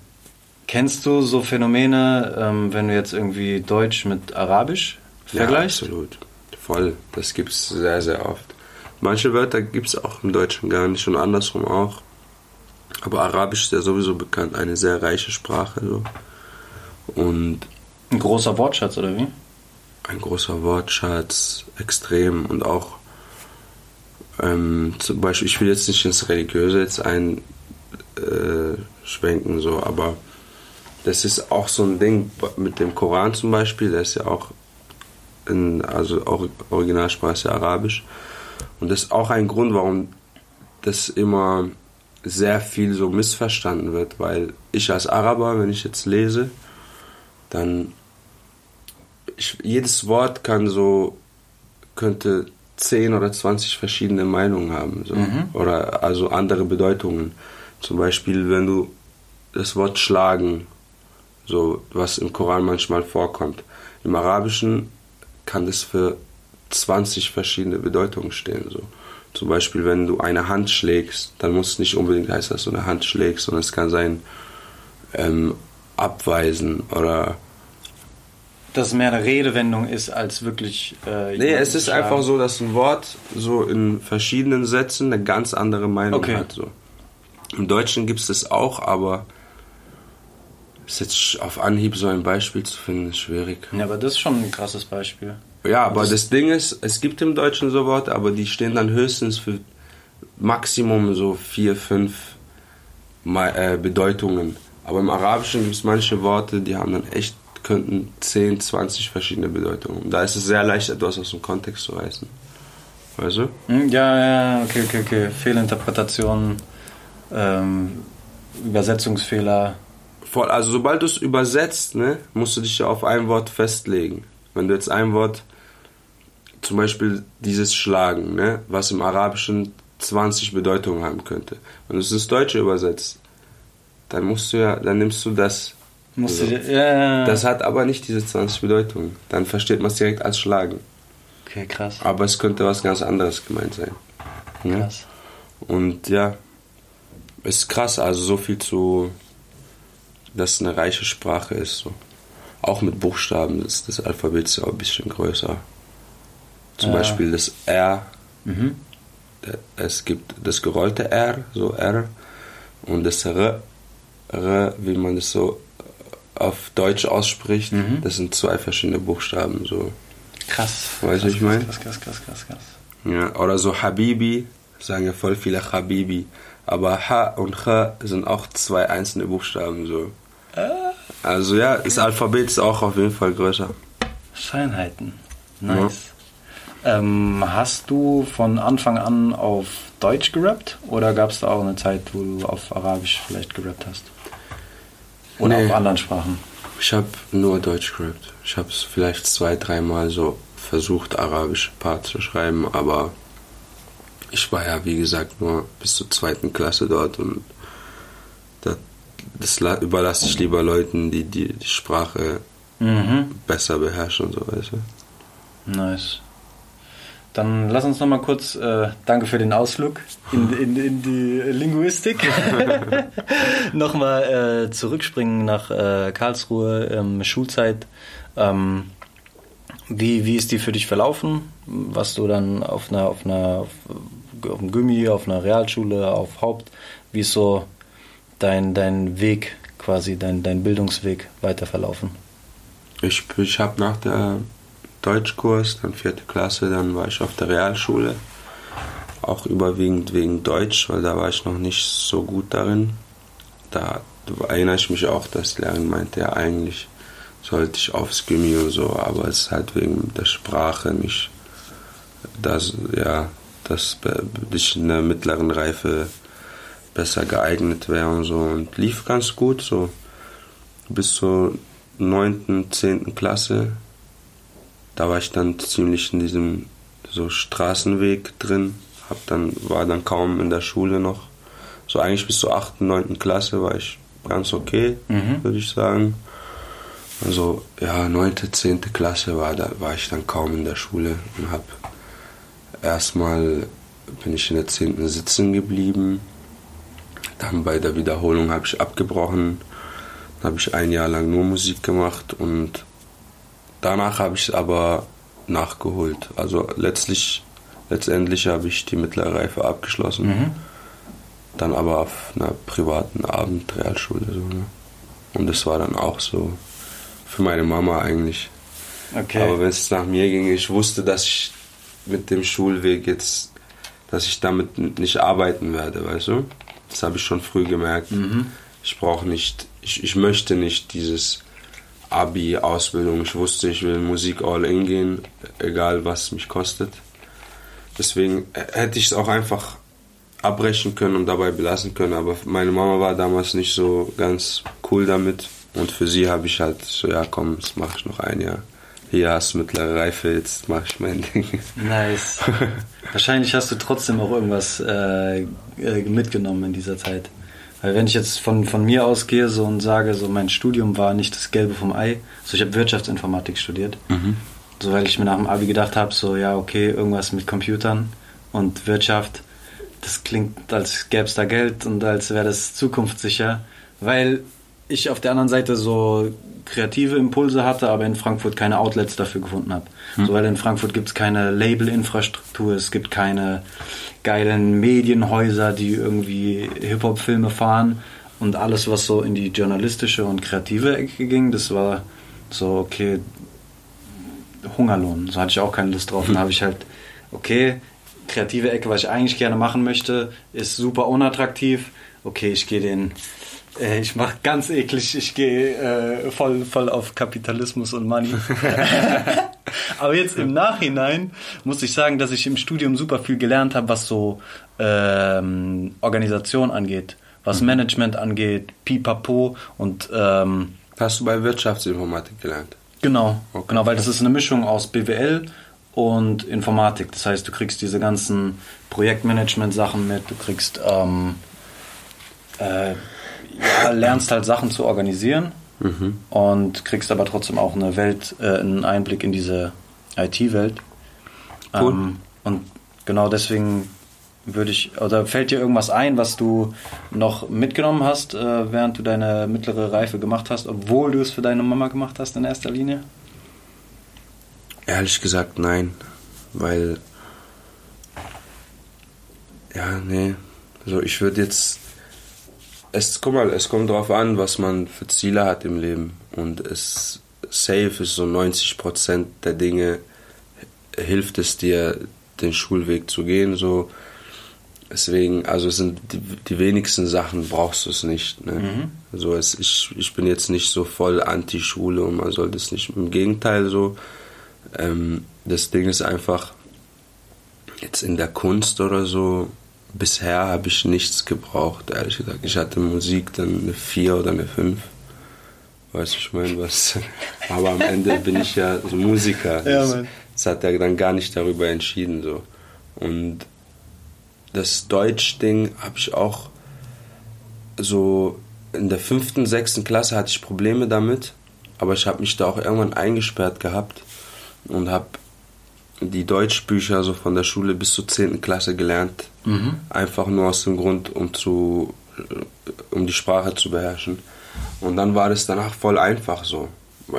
Kennst du so Phänomene, ähm, wenn du jetzt irgendwie Deutsch mit Arabisch vergleichst? Ja, absolut. Voll. Das gibt es sehr, sehr oft. Manche Wörter gibt es auch im Deutschen gar nicht und andersrum auch. Aber Arabisch ist ja sowieso bekannt, eine sehr reiche Sprache. So. Und ein großer Wortschatz, oder wie? Ein großer Wortschatz, extrem und auch ähm, zum Beispiel, ich will jetzt nicht ins Religiöse jetzt einschwenken, äh, so, aber das ist auch so ein Ding mit dem Koran zum Beispiel, der ist ja auch in, also auch Originalsprache ist ja Arabisch. Und das ist auch ein Grund, warum das immer sehr viel so missverstanden wird, weil ich als Araber, wenn ich jetzt lese, dann ich, jedes Wort kann so könnte 10 oder 20 verschiedene Meinungen haben so. Mhm. oder also andere Bedeutungen. Zum Beispiel, wenn du das Wort schlagen, so was im Koran manchmal vorkommt, im Arabischen kann das für 20 verschiedene Bedeutungen stehen. So. Zum Beispiel, wenn du eine Hand schlägst, dann muss es nicht unbedingt heißen, dass du eine Hand schlägst, sondern es kann sein ähm, abweisen oder dass es mehr eine Redewendung ist als wirklich. Äh, nee, es ist einfach so, dass ein Wort so in verschiedenen Sätzen eine ganz andere Meinung okay. hat. So. Im Deutschen gibt es das auch, aber ist jetzt auf Anhieb so ein Beispiel zu finden, ist schwierig. Ja, aber das ist schon ein krasses Beispiel. Ja, aber das, das Ding ist, es gibt im Deutschen so Worte, aber die stehen dann höchstens für Maximum so vier, fünf äh, Bedeutungen. Aber im Arabischen gibt es manche Worte, die haben dann echt, könnten 10, 20 verschiedene Bedeutungen. Da ist es sehr leicht, etwas aus dem Kontext zu reißen. Weißt du? Hm, ja, ja, okay, okay, okay. Fehlinterpretationen, ähm, Übersetzungsfehler. Voll, also sobald du es übersetzt, ne, musst du dich ja auf ein Wort festlegen. Wenn du jetzt ein Wort, zum Beispiel dieses Schlagen, ne, was im Arabischen 20 Bedeutungen haben könnte. Wenn du es ins Deutsche übersetzt, dann musst du ja, dann nimmst du das. Musst also, du, ja, Das hat aber nicht diese 20 Bedeutungen. Dann versteht man es direkt als Schlagen. Okay, krass. Aber es könnte was ganz anderes gemeint sein. Ne? Krass. Und ja, ist krass, also so viel zu, dass es eine reiche Sprache ist. So. Auch mit Buchstaben ist das Alphabet so ein bisschen größer. Zum ja. Beispiel das R. Mhm. Es gibt das gerollte R, so R, und das R, wie man das so auf Deutsch ausspricht, mhm. das sind zwei verschiedene Buchstaben. So. Krass. Weißt du, was ich meine? Krass, krass, krass, krass, krass. Ja, oder so Habibi, sagen ja voll viele Habibi. Aber H und Ch sind auch zwei einzelne Buchstaben so. Ah. Also ja, das Alphabet ist auch auf jeden Fall größer. Scheinheiten. Nice. Ja. Ähm, hast du von Anfang an auf Deutsch gerappt oder gab es da auch eine Zeit, wo du auf Arabisch vielleicht gerappt hast? Oder nee. auf anderen Sprachen? Ich habe nur Deutsch gerappt. Ich habe es vielleicht zwei, dreimal so versucht, arabische Part zu schreiben, aber ich war ja, wie gesagt, nur bis zur zweiten Klasse dort und das, das überlasse ich lieber Leuten, die die, die Sprache mhm. besser beherrschen und so weiter. Nice. Dann lass uns noch mal kurz, äh, danke für den Ausflug in, in, in die Linguistik, nochmal äh, zurückspringen nach äh, Karlsruhe, ähm, Schulzeit. Ähm, wie, wie ist die für dich verlaufen? Was du dann auf einer, auf einer auf, auf dem Gummi, auf einer Realschule, auf Haupt, wie ist so dein, dein Weg quasi, dein, dein Bildungsweg weiter verlaufen? Ich, ich habe nach der Deutschkurs, dann vierte Klasse, dann war ich auf der Realschule. Auch überwiegend wegen Deutsch, weil da war ich noch nicht so gut darin. Da erinnere ich mich auch, dass Lehrerin meinte, ja eigentlich sollte ich aufs und so, aber es ist halt wegen der Sprache nicht, dass, ja, dass ich in der mittleren Reife besser geeignet wäre und so und lief ganz gut so bis zur 9., 10. Klasse. Da war ich dann ziemlich in diesem so Straßenweg drin, hab dann, war dann kaum in der Schule noch. So eigentlich bis zur 8., 9. Klasse war ich ganz okay, mhm. würde ich sagen. Also ja, 9., 10. Klasse war, da war ich dann kaum in der Schule und hab erstmal bin ich in der 10. sitzen geblieben. Dann bei der Wiederholung habe ich abgebrochen. habe ich ein Jahr lang nur Musik gemacht und danach habe ich es aber nachgeholt. Also letztlich, letztendlich habe ich die mittlere Reife abgeschlossen. Mhm. Dann aber auf einer privaten Abendrealschule. So, ne? Und das war dann auch so für meine Mama eigentlich. Okay. Aber wenn es nach mir ging, ich wusste, dass ich mit dem Schulweg jetzt, dass ich damit nicht arbeiten werde, weißt du? Das habe ich schon früh gemerkt. Mhm. Ich brauche nicht, ich, ich möchte nicht dieses Abi, Ausbildung. Ich wusste, ich will Musik all in gehen, egal was mich kostet. Deswegen hätte ich es auch einfach abbrechen können und dabei belassen können. Aber meine Mama war damals nicht so ganz cool damit. Und für sie habe ich halt so, ja komm, das mache ich noch ein Jahr. Hier hast du mittlere Reife, jetzt mache ich mein Ding. Nice. Wahrscheinlich hast du trotzdem auch irgendwas äh, äh, mitgenommen in dieser Zeit. Weil wenn ich jetzt von, von mir ausgehe so und sage, so mein Studium war nicht das Gelbe vom Ei, so ich habe Wirtschaftsinformatik studiert. Mhm. So weil ich mir nach dem Abi gedacht habe, so ja, okay, irgendwas mit Computern und Wirtschaft, das klingt, als gäbe es da Geld und als wäre das zukunftssicher. Weil ich auf der anderen Seite so kreative Impulse hatte, aber in Frankfurt keine Outlets dafür gefunden habe. Hm. So, weil in Frankfurt gibt es keine Labelinfrastruktur, es gibt keine geilen Medienhäuser, die irgendwie Hip-Hop-Filme fahren und alles, was so in die journalistische und kreative Ecke ging, das war so, okay, Hungerlohn. So hatte ich auch keine Lust drauf. Dann habe ich halt, okay, kreative Ecke, was ich eigentlich gerne machen möchte, ist super unattraktiv. Okay, ich gehe den ich mache ganz eklig, ich gehe äh, voll, voll auf Kapitalismus und Money. Aber jetzt im Nachhinein muss ich sagen, dass ich im Studium super viel gelernt habe, was so ähm, Organisation angeht, was mhm. Management angeht, pipapo und ähm, Hast du bei Wirtschaftsinformatik gelernt? Genau, okay. genau, weil das ist eine Mischung aus BWL und Informatik. Das heißt, du kriegst diese ganzen Projektmanagement-Sachen mit, du kriegst ähm, äh, ja, lernst halt Sachen zu organisieren mhm. und kriegst aber trotzdem auch eine Welt, äh, einen Einblick in diese IT-Welt. Cool. Ähm, und genau deswegen würde ich, oder fällt dir irgendwas ein, was du noch mitgenommen hast, äh, während du deine mittlere Reife gemacht hast, obwohl du es für deine Mama gemacht hast in erster Linie? Ehrlich gesagt, nein. Weil, ja, nee. Also ich würde jetzt es, guck mal, es kommt darauf an, was man für Ziele hat im Leben. Und es safe ist so 90% der Dinge hilft es dir, den Schulweg zu gehen. So. Deswegen, also sind die, die wenigsten Sachen brauchst du es nicht. Ne? Mhm. Also es, ich, ich bin jetzt nicht so voll Anti-Schule und man sollte es nicht. Im Gegenteil so. Ähm, das Ding ist einfach, jetzt in der Kunst oder so, bisher habe ich nichts gebraucht, ehrlich gesagt. Ich hatte Musik dann eine 4 oder eine 5. Weißt du, ich meine, was. Aber am Ende bin ich ja so Musiker. Ja, das, das, hat er dann gar nicht darüber entschieden. So. Und das Deutsch-Ding habe ich auch so in der fünften, sechsten Klasse hatte ich Probleme damit, aber ich habe mich da auch irgendwann eingesperrt gehabt und habe die Deutschbücher so von der Schule bis zur 10. Klasse gelernt. Mhm. Einfach nur aus dem Grund, um zu um die Sprache zu beherrschen. Und dann war das danach voll einfach so.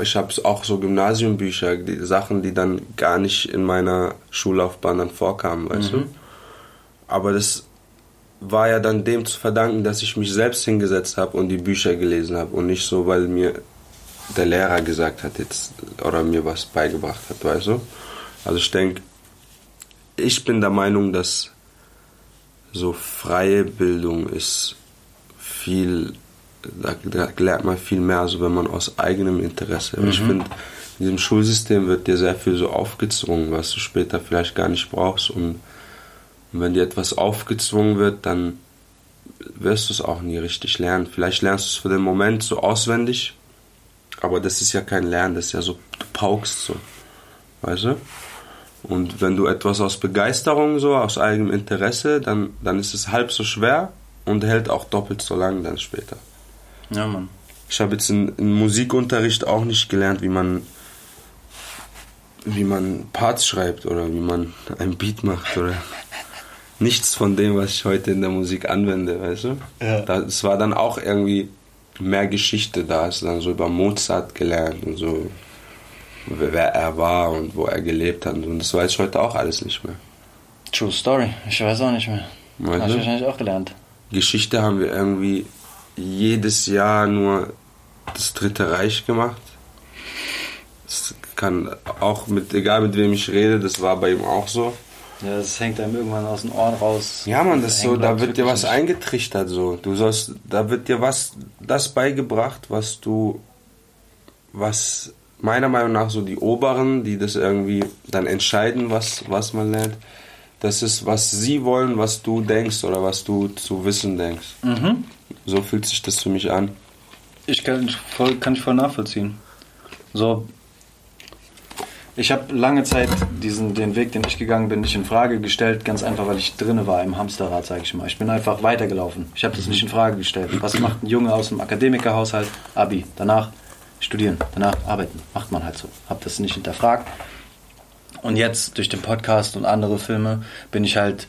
Ich habe auch so Gymnasiumbücher, die Sachen, die dann gar nicht in meiner Schullaufbahn dann vorkamen, weißt mhm. du? Aber das war ja dann dem zu verdanken, dass ich mich selbst hingesetzt habe und die Bücher gelesen habe und nicht so, weil mir der Lehrer gesagt hat jetzt oder mir was beigebracht hat, weißt du? Also ich denke, ich bin der Meinung, dass so freie Bildung ist viel, da, da lernt man viel mehr, also wenn man aus eigenem Interesse. Mhm. Ich finde, in diesem Schulsystem wird dir sehr viel so aufgezwungen, was du später vielleicht gar nicht brauchst. Und, und wenn dir etwas aufgezwungen wird, dann wirst du es auch nie richtig lernen. Vielleicht lernst du es für den Moment so auswendig, aber das ist ja kein Lernen, das ist ja so, du paukst so. Weißt du? Und wenn du etwas aus Begeisterung, so aus eigenem Interesse, dann, dann ist es halb so schwer und hält auch doppelt so lang dann später. Ja, Mann. Ich habe jetzt in, in, Musikunterricht auch nicht gelernt, wie man, wie man Parts schreibt oder wie man ein Beat macht oder nichts von dem, was ich heute in der Musik anwende, weißt du? Ja. Das war dann auch irgendwie mehr Geschichte da ist, dann so über Mozart gelernt und so, wer er war und wo er gelebt hat. Und das weiß ich heute auch alles nicht mehr. True Story. Ich weiß auch nicht mehr. Weißt Habe ich du? wahrscheinlich auch gelernt. Geschichte haben wir irgendwie jedes Jahr nur das Dritte Reich gemacht. Das kann auch mit, egal mit wem ich rede, das war bei ihm auch so. Ja, das hängt einem irgendwann aus den Ohren raus. Ja, man, das ist so, da wird dir was nicht. eingetrichtert so. Du sollst, da wird dir was, das beigebracht, was du, was meiner Meinung nach so die Oberen, die das irgendwie dann entscheiden, was, was man lernt. Das ist, was sie wollen, was du denkst oder was du zu wissen denkst. Mhm. So fühlt sich das für mich an. Ich kann, voll, kann ich voll nachvollziehen. So, ich habe lange Zeit diesen, den Weg, den ich gegangen bin, nicht in Frage gestellt, ganz einfach, weil ich drinne war im Hamsterrad, sage ich mal. Ich bin einfach weitergelaufen. Ich habe das nicht in Frage gestellt. Was macht ein Junge aus dem Akademikerhaushalt? Abi. Danach studieren, danach arbeiten. Macht man halt so. Hab das nicht hinterfragt. Und jetzt durch den Podcast und andere Filme bin ich halt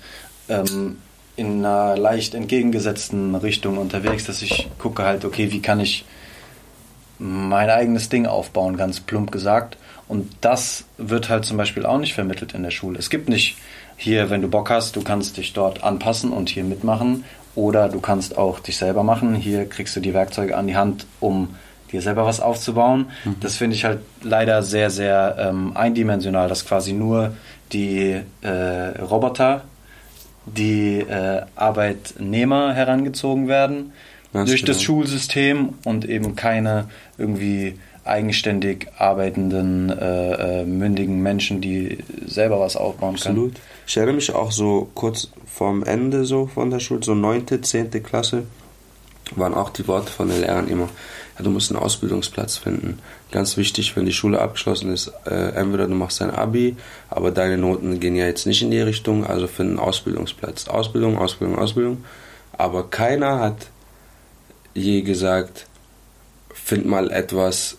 ähm, in einer leicht entgegengesetzten Richtung unterwegs, dass ich gucke halt, okay, wie kann ich mein eigenes Ding aufbauen, ganz plump gesagt. Und das wird halt zum Beispiel auch nicht vermittelt in der Schule. Es gibt nicht hier, wenn du Bock hast, du kannst dich dort anpassen und hier mitmachen. Oder du kannst auch dich selber machen. Hier kriegst du die Werkzeuge an die Hand, um dir selber was aufzubauen. Das finde ich halt leider sehr, sehr ähm, eindimensional, dass quasi nur die äh, Roboter, die äh, Arbeitnehmer herangezogen werden Ganz durch das genau. Schulsystem und eben keine irgendwie eigenständig arbeitenden, äh, äh, mündigen Menschen, die selber was aufbauen können. Absolut. Ich erinnere mich auch so kurz vorm Ende so von der Schule, so neunte, zehnte Klasse, waren auch die Worte von den Lehrern immer, du musst einen Ausbildungsplatz finden. Ganz wichtig, wenn die Schule abgeschlossen ist, äh, entweder du machst dein Abi, aber deine Noten gehen ja jetzt nicht in die Richtung, also find einen Ausbildungsplatz. Ausbildung, Ausbildung, Ausbildung. Aber keiner hat je gesagt, find mal etwas,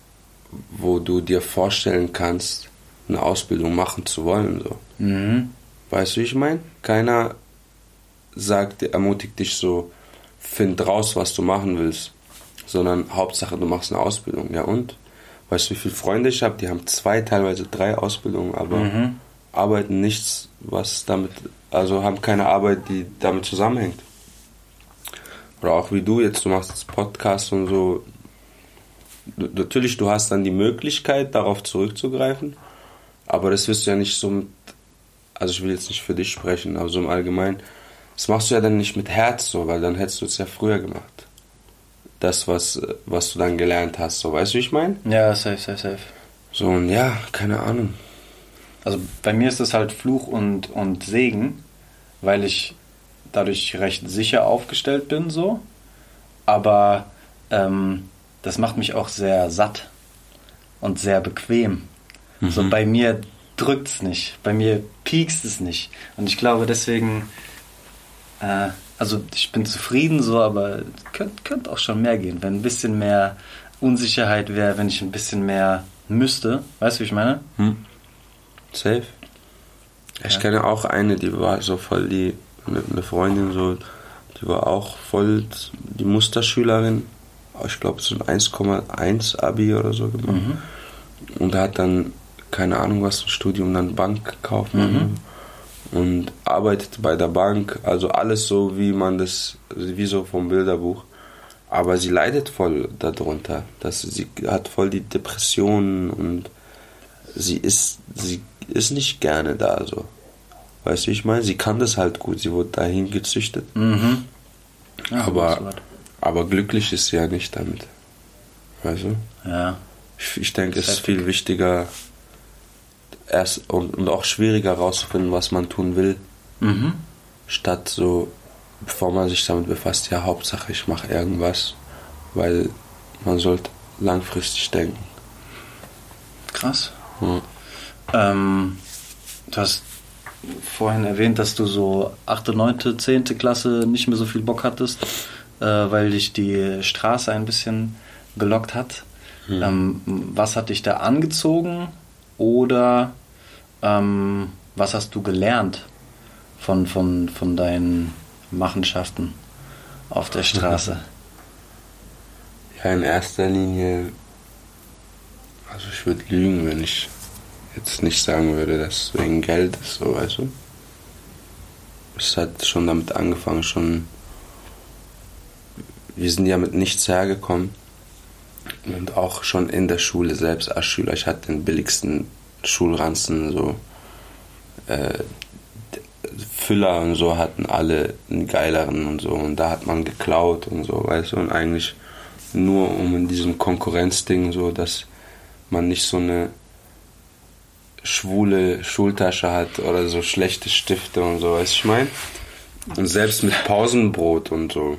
wo du dir vorstellen kannst, eine Ausbildung machen zu wollen. So. Mhm. Weißt du, wie ich meine? Keiner sagt, ermutigt dich so, find raus, was du machen willst, sondern Hauptsache, du machst eine Ausbildung. Ja und? Weißt du, wie viele Freunde ich habe? Die haben zwei, teilweise drei Ausbildungen, aber Mhm. arbeiten nichts, was damit, also haben keine Arbeit, die damit zusammenhängt. Oder auch wie du jetzt, du machst jetzt Podcast und so. Du- Natürlich, du hast dann die Möglichkeit, darauf zurückzugreifen, aber das wirst du ja nicht so mit, also ich will jetzt nicht für dich sprechen, aber so im Allgemeinen, das machst du ja dann nicht mit Herz so, weil dann hättest du es ja früher gemacht. Das, was, was du dann gelernt hast, so, weißt du, wie ich meine? Ja, safe, safe, safe. So, und ja, keine Ahnung. Also bei mir ist es halt Fluch und, und Segen, weil ich dadurch recht sicher aufgestellt bin, so. Aber ähm, das macht mich auch sehr satt und sehr bequem. So bei mir drückt es nicht, bei mir piekst es nicht. Und ich glaube deswegen, äh, also ich bin zufrieden so, aber könnte könnt auch schon mehr gehen, wenn ein bisschen mehr Unsicherheit wäre, wenn ich ein bisschen mehr müsste. Weißt du, wie ich meine? Safe. Ich Ja. kenne auch eine, die war so voll die, eine, Freundin so, die war auch voll die Musterschülerin. Ich glaube, so ein 1,1 Abi oder so gemacht. Und hat dann, keine Ahnung was, ein Studium, dann Bankkaufmann. Und arbeitet bei der Bank, also alles so, wie man das, wie so vom Bilderbuch. Aber sie leidet voll darunter. Dass sie hat voll die Depressionen und sie ist, sie ist nicht gerne da so. Weißt du, ich meine? Sie kann das halt gut, sie wurde dahin gezüchtet. Mhm. Ja, Aber-. Aber glücklich ist sie ja nicht damit. Weißt du? Ja. Ich, ich denke, es ist viel wichtiger erst und, und auch schwieriger herauszufinden, was man tun will, Mhm. statt so, bevor man sich damit befasst, ja, Hauptsache ich mache irgendwas, weil man sollte langfristig denken. Krass. Ja. Ähm, du hast vorhin erwähnt, dass du so 8., 9., 10. Klasse nicht mehr so viel Bock hattest, äh, weil dich die Straße ein bisschen gelockt hat. Ähm, was hat dich da angezogen oder ähm, was hast du gelernt von, von, von deinen Machenschaften auf der Straße? Ja, in erster Linie, also ich würde lügen, wenn ich jetzt nicht sagen würde, dass es wegen Geld ist, so weißt du. Es hat schon damit angefangen, schon. Wir sind ja mit nichts hergekommen. Und auch schon in der Schule selbst als Schüler. Ich hatte den billigsten Schulranzen, so. Äh, Füller und so hatten alle einen geileren und so. Und da hat man geklaut und so, weißt du. Und eigentlich nur um in diesem Konkurrenzding so, dass man nicht so eine schwule Schultasche hat oder so schlechte Stifte und so, weißt du, ich meine? Und selbst mit Pausenbrot und so,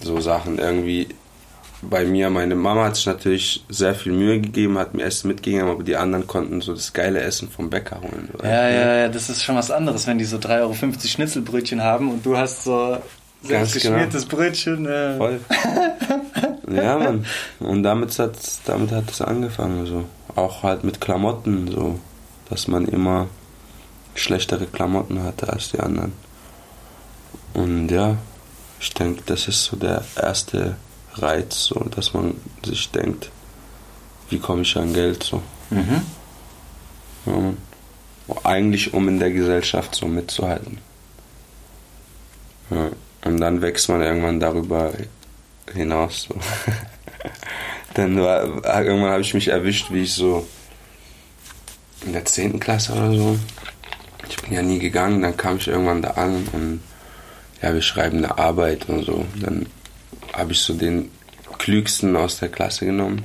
so Sachen irgendwie bei mir, meine Mama hat sich natürlich sehr viel Mühe gegeben, hat mir Essen mitgegeben, aber die anderen konnten so das geile Essen vom Bäcker holen. So. Ja, ja, ja, das ist schon was anderes, wenn die so 3,50 Euro Schnitzelbrötchen haben und du hast so selbst geschmiertes genau. Brötchen. Äh. Voll. ja, Mann. Und damit hat, damit hat es angefangen, so. Auch halt mit Klamotten, so. Dass man immer schlechtere Klamotten hatte als die anderen. Und ja, ich denke, das ist so der erste Reiz, so, dass man sich denkt, wie komme ich an Geld so. Mhm. Ja, eigentlich um in der Gesellschaft so mitzuhalten. Ja, und dann wächst man irgendwann darüber hinaus. So. dann war, irgendwann habe ich mich erwischt, wie ich so in der 10. Klasse oder so. Ich bin ja nie gegangen, dann kam ich irgendwann da an und ja, wir schreiben eine Arbeit und so. Dann habe ich so den klügsten aus der Klasse genommen.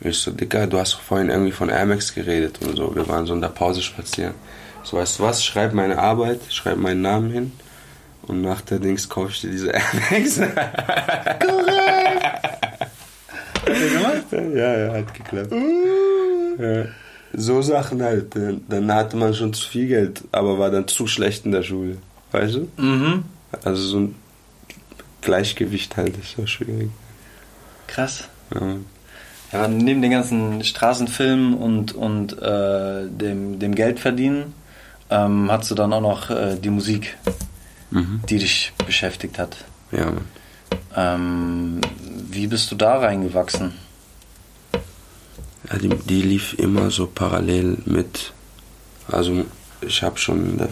Ich so, Dicker, du hast vorhin irgendwie von Air Max geredet und so. Wir waren so in der Pause spazieren. So, weißt du was? Schreib meine Arbeit, schreib meinen Namen hin und nach der Dings kaufe ich dir diese Air Max. Korrekt! Hat der gemacht? Ja, ja, hat geklappt. Uh. Ja. So Sachen halt. Dann hatte man schon zu viel Geld, aber war dann zu schlecht in der Schule. Weißt du? Mhm. Also so ein Gleichgewicht halt ist so schwierig. Krass. Ja. ja neben den ganzen Straßenfilmen und, und äh, dem, dem Geldverdienen ähm, hast du dann auch noch äh, die Musik, mhm. die dich beschäftigt hat. Ja. Ähm, wie bist du da reingewachsen? Ja, die, die lief immer so parallel mit. Also ich habe schon in der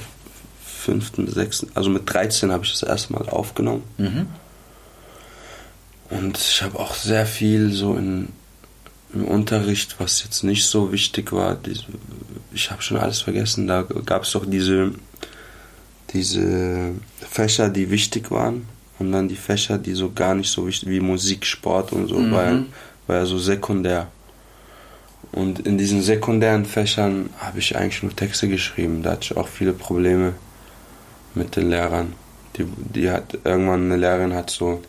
fünften, sechsten, also mit 13 habe ich das erste Mal aufgenommen. Mhm. Und ich habe auch sehr viel so in, im Unterricht, was jetzt nicht so wichtig war. Ich habe schon alles vergessen. Da gab es doch diese, diese Fächer, die wichtig waren. Und dann die Fächer, die so gar nicht so wichtig wie Musik, Sport und so, mhm. war, ja, war ja so sekundär. Und in diesen sekundären Fächern habe ich eigentlich nur Texte geschrieben. Da hatte ich auch viele Probleme mit den Lehrern. Die, die hat irgendwann eine Lehrerin hat so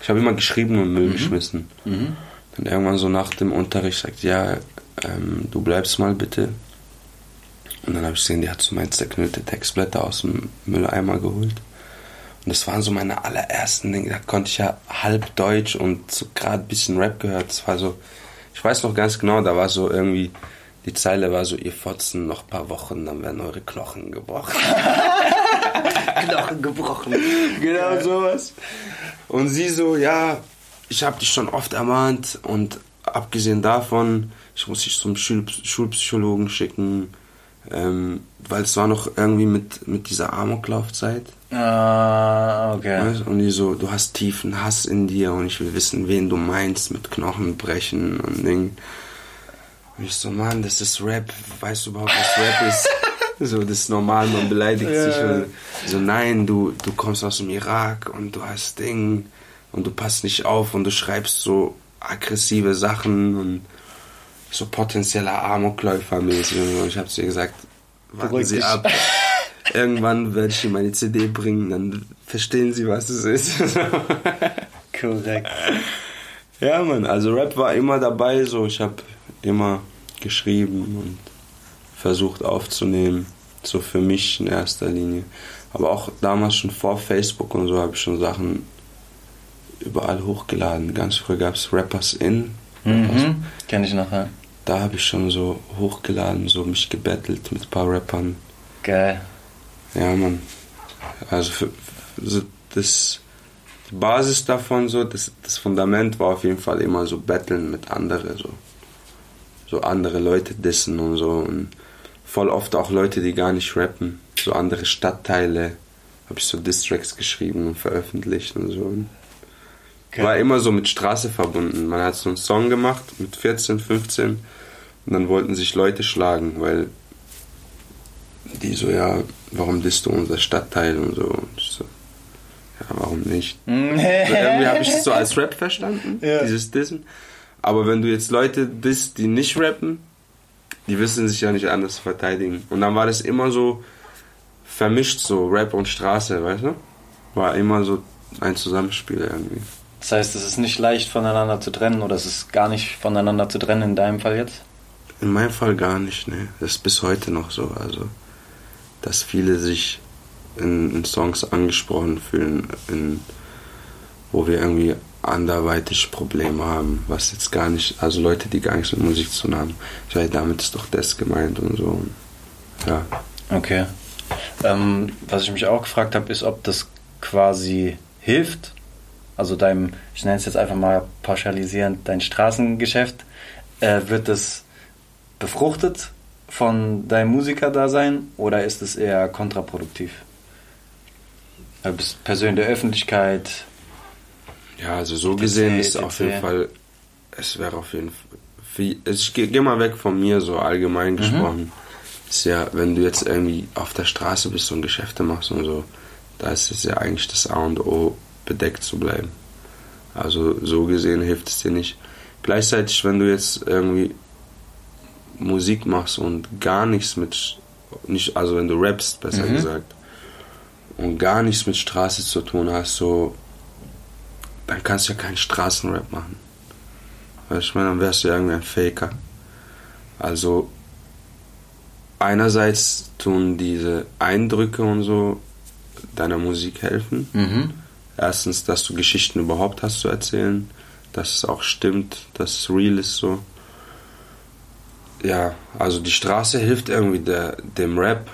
ich habe immer geschrieben und Müll mhm. geschmissen. Mhm. Dann irgendwann so nach dem Unterricht sagt, ja, ähm, du bleibst mal bitte. Und dann habe ich gesehen, die hat so mein zerknüllte Textblätter aus dem Mülleimer geholt. Und das waren so meine allerersten Dinge. Da konnte ich ja halb Deutsch und so gerade ein bisschen Rap gehört. Das war so, ich weiß noch ganz genau, da war so irgendwie, die Zeile war so, ihr Fotzen noch ein paar Wochen, dann werden eure Knochen gebrochen. Knochen gebrochen. Genau sowas. Und sie so, ja, ich habe dich schon oft ermahnt und abgesehen davon, ich muss dich zum Schul Schulpsychologen schicken, ähm, weil es war noch irgendwie mit, mit dieser Amoklaufzeit. Ah, okay. Und die so, du hast tiefen Hass in dir und ich will wissen, wen du meinst mit Knochenbrechen und Ding. Und ich so, Mann, das ist Rap, weißt du überhaupt, was Rap ist? So, das ist normal, man beleidigt ja. sich. Und so, nein, du, du kommst aus dem Irak und du hast Ding und du passt nicht auf und du schreibst so aggressive Sachen und so potenzieller Amokläufer mäßig. Und ich habe zu ihr gesagt, warten Beruhig Sie dich. ab. Irgendwann werde ich Ihnen meine CD bringen, dann verstehen Sie, was es ist. Korrekt. Ja, Mann, also Rap war immer dabei, so ich habe immer geschrieben und versucht aufzunehmen. So für mich in erster Linie. Aber auch damals schon vor Facebook und so habe ich schon Sachen überall hochgeladen. Ganz früh gab es Rappers in. Mhm. Kenn ich noch, ja. Da habe ich schon so hochgeladen, so mich gebettelt mit ein paar Rappern. Geil. Ja, Mann. Also für, für das die Basis davon, so, das, das Fundament war auf jeden Fall immer so Battlen mit anderen, so. So andere Leute dissen und so. Und voll oft auch Leute, die gar nicht rappen. So andere Stadtteile. Habe ich so Distracks geschrieben und veröffentlicht und so. Okay. War immer so mit Straße verbunden. Man hat so einen Song gemacht mit 14, 15 und dann wollten sich Leute schlagen, weil die so, ja, warum disst du unser Stadtteil und so. Und so ja, warum nicht? so, irgendwie habe ich es so als Rap verstanden, ja. dieses Dissen. Aber wenn du jetzt Leute disst, die nicht rappen, die wissen sich ja nicht anders zu verteidigen. Und dann war das immer so vermischt, so Rap und Straße, weißt du? War immer so ein Zusammenspiel irgendwie. Das heißt, es ist nicht leicht voneinander zu trennen oder es ist gar nicht voneinander zu trennen in deinem Fall jetzt? In meinem Fall gar nicht, ne. Das ist bis heute noch so. Also, dass viele sich in, in Songs angesprochen fühlen, in, wo wir irgendwie anderweitig Probleme haben, was jetzt gar nicht, also Leute, die gar nichts mit Musik zu tun haben. Ich damit ist doch das gemeint und so. Ja. Okay. Ähm, was ich mich auch gefragt habe, ist, ob das quasi hilft, also deinem, ich nenne es jetzt einfach mal pauschalisierend, dein Straßengeschäft, äh, wird das befruchtet von deinem Musikerdasein oder ist es eher kontraproduktiv? Du bist Person der Öffentlichkeit. Ja, also so gesehen ist es auf jeden Fall, es wäre auf jeden Fall, ich gehe geh mal weg von mir, so allgemein mhm. gesprochen. Mhm. Ist ja, wenn du jetzt irgendwie auf der Straße bist und Geschäfte machst und so, da ist es ja eigentlich das A und O, bedeckt zu bleiben. Also so gesehen hilft es dir nicht. Gleichzeitig, wenn du jetzt irgendwie Musik machst und gar nichts mit, nicht, also wenn du rappst, besser mhm. gesagt, und gar nichts mit Straße zu tun hast, so, dann kannst du ja keinen Straßenrap machen. Weißt du, ich meine, dann wärst du ja irgendwie ein Faker. Also, einerseits tun diese Eindrücke und so deiner Musik helfen. Mhm. Erstens, dass du Geschichten überhaupt hast zu erzählen, dass es auch stimmt, dass es real ist so. Ja, also die Straße hilft irgendwie der, dem Rap,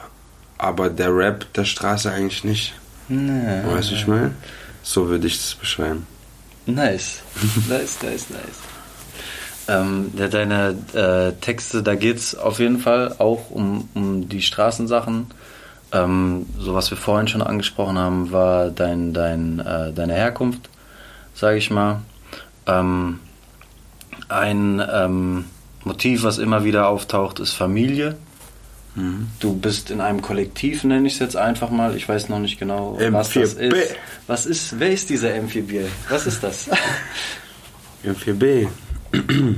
aber der Rap der Straße eigentlich nicht. Nee. Weißt du, ich meine? So würde ich das beschreiben. Nice. nice, nice, nice. Ähm, deine äh, Texte, da geht es auf jeden Fall auch um, um die Straßensachen. Ähm, so was wir vorhin schon angesprochen haben, war dein, dein, äh, deine Herkunft, sage ich mal. Ähm, ein ähm, Motiv, was immer wieder auftaucht, ist Familie. Mhm. Du bist in einem Kollektiv, nenne ich es jetzt einfach mal. Ich weiß noch nicht genau, M4B. was das ist. Was ist, wer ist dieser M4B? Was ist das? M4B.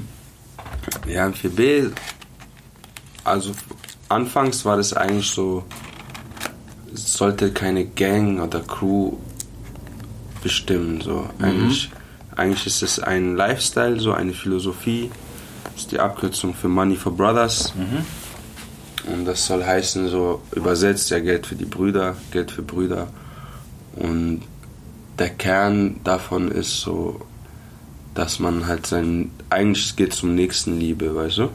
ja, M4B, also anfangs war das eigentlich so, es sollte keine Gang oder Crew bestimmen. So. Mhm. Eigentlich, eigentlich ist es ein Lifestyle, so eine Philosophie. Das ist die Abkürzung für Money for Brothers. Mhm. Und das soll heißen, so übersetzt ja Geld für die Brüder, Geld für Brüder. Und der Kern davon ist so, dass man halt sein, eigentlich geht es um Nächstenliebe, weißt du?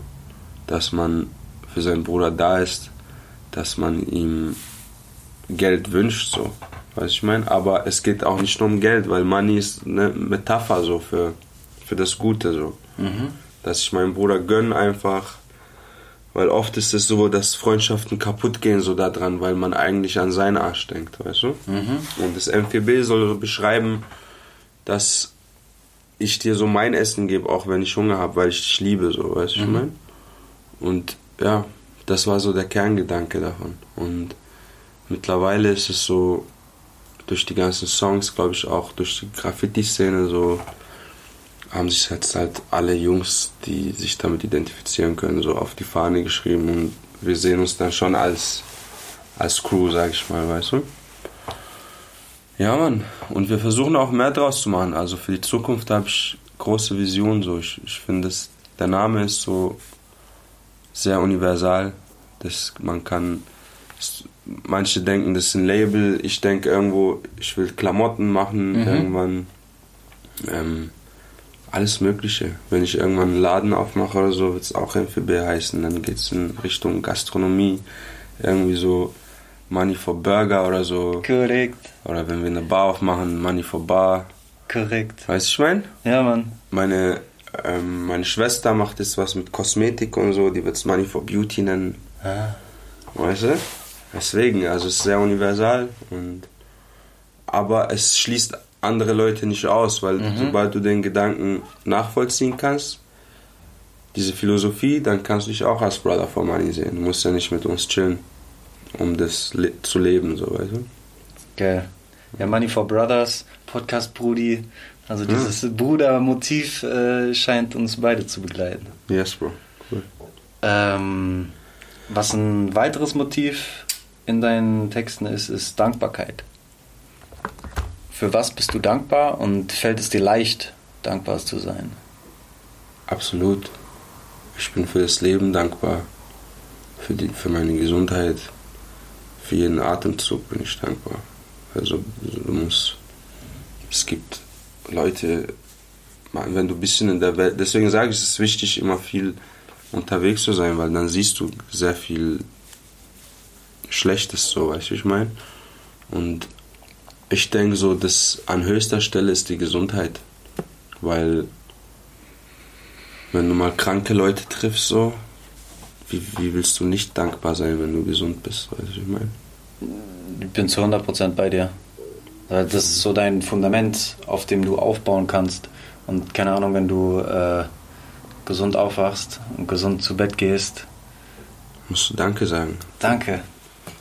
Dass man für seinen Bruder da ist, dass man ihm Geld wünscht, so. Weißt ich meine? Aber es geht auch nicht nur um Geld, weil Money ist eine Metapher so für, für das Gute, so. Mhm. Dass ich meinem Bruder gönne einfach, weil oft ist es so, dass Freundschaften kaputt gehen so daran, weil man eigentlich an seinen Arsch denkt, weißt du? Mhm. Und das MPB soll so beschreiben, dass ich dir so mein Essen gebe, auch wenn ich Hunger habe, weil ich dich liebe, so, weißt du, mhm. ich meine? Und ja, das war so der Kerngedanke davon. Und mittlerweile ist es so, durch die ganzen Songs, glaube ich, auch durch die Graffiti-Szene so haben sich jetzt halt alle Jungs, die sich damit identifizieren können, so auf die Fahne geschrieben und wir sehen uns dann schon als, als Crew, sag ich mal, weißt du? Ja, Mann. Und wir versuchen auch mehr draus zu machen. Also für die Zukunft habe ich große Visionen. So. Ich, ich finde, der Name ist so sehr universal. dass man kann. Manche denken, das ist ein Label. Ich denke irgendwo, ich will Klamotten machen. Mhm. Irgendwann. Ähm, alles Mögliche. Wenn ich irgendwann einen Laden aufmache oder so, wird es auch MFB heißen. Dann geht es in Richtung Gastronomie. Irgendwie so Money for Burger oder so. Korrekt. Oder wenn wir eine Bar aufmachen, Money for Bar. Korrekt. Weißt du, ich meine? Ja, Mann. Meine, ähm, meine Schwester macht jetzt was mit Kosmetik und so, die wird es Money for Beauty nennen. Ah. Weißt du? Deswegen, also es ist sehr universal und aber es schließt andere Leute nicht aus, weil Mhm. sobald du den Gedanken nachvollziehen kannst, diese Philosophie, dann kannst du dich auch als Brother for Money sehen. Du musst ja nicht mit uns chillen, um das le zu leben, so weißt du? Geil. Ja, Money for Brothers, Podcast Brudi. Also dieses Brudermotiv äh, scheint uns beide zu begleiten. Yes, Bro. Cool. Ähm, was ein weiteres Motiv in deinen Texten ist, ist Dankbarkeit. Für was bist du dankbar und fällt es dir leicht, dankbar zu sein? Absolut. Ich bin für das Leben dankbar, für, die, für meine Gesundheit, für jeden Atemzug bin ich dankbar. Also du musst, es gibt Leute, wenn du ein bisschen in der Welt, deswegen sage ich, es ist wichtig, immer viel unterwegs zu sein, weil dann siehst du sehr viel Schlechtes, so, weißt du, ich meine? Und ich denke so, dass an höchster Stelle ist die Gesundheit, weil wenn du mal kranke Leute triffst, so, wie, wie willst du nicht dankbar sein, wenn du gesund bist, weißt du, ich meine? Ich bin zu 100% bei dir. Das ist so dein Fundament, auf dem du aufbauen kannst. Und keine Ahnung, wenn du äh, gesund aufwachst und gesund zu Bett gehst, Musst du Danke sagen. Danke.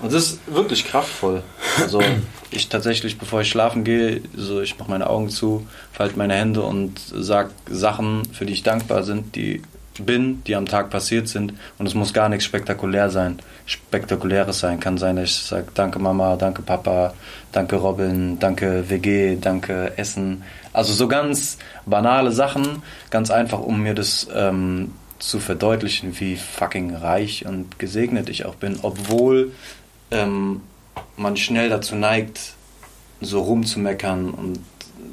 Und das ist wirklich kraftvoll. Also ich tatsächlich, bevor ich schlafen gehe, so ich mache meine Augen zu, falte meine Hände und sag Sachen, für die ich dankbar sind, die bin, die am Tag passiert sind. Und es muss gar nichts spektakulär sein. Spektakuläres sein. Kann sein, dass ich sage, danke Mama, danke Papa, danke Robin, danke WG, danke Essen. Also so ganz banale Sachen, ganz einfach, um mir das ähm, zu verdeutlichen, wie fucking reich und gesegnet ich auch bin, obwohl ähm, man schnell dazu neigt, so rumzumeckern und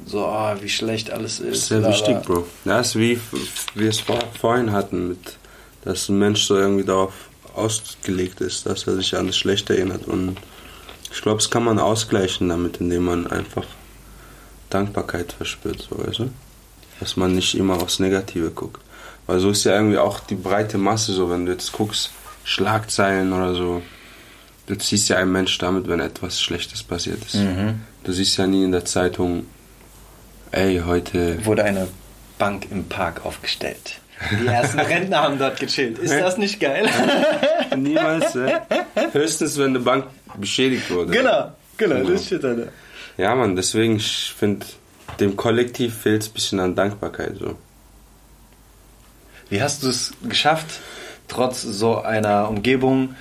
so, ah, wie schlecht alles Das ist. ist sehr wichtig. Bro. Ja, ist wie wir es vor, vorhin hatten, mit, dass ein Mensch so irgendwie darauf ausgelegt ist, dass er sich an das Schlechte erinnert. Und ich glaube, das kann man ausgleichen damit, indem man einfach Dankbarkeit verspürt, so, weißt du? Dass man nicht immer aufs Negative guckt. Weil so ist ja irgendwie auch die breite Masse so, wenn du jetzt guckst, Schlagzeilen oder so. Du ziehst ja einen Mensch damit, wenn etwas Schlechtes passiert ist. Mhm. Du siehst ja nie in der Zeitung, ey, heute Wurde eine Bank im Park aufgestellt. Die ersten Rentner haben dort gechillt. Ist das nicht geil? Niemals, äh? Höchstens, wenn eine Bank beschädigt wurde. genau, genau, Genau. das steht da. Ja, Mann, deswegen, ich finde, dem Kollektiv fehlt es ein bisschen an Dankbarkeit. So. Wie hast du es geschafft, trotz so einer Umgebung,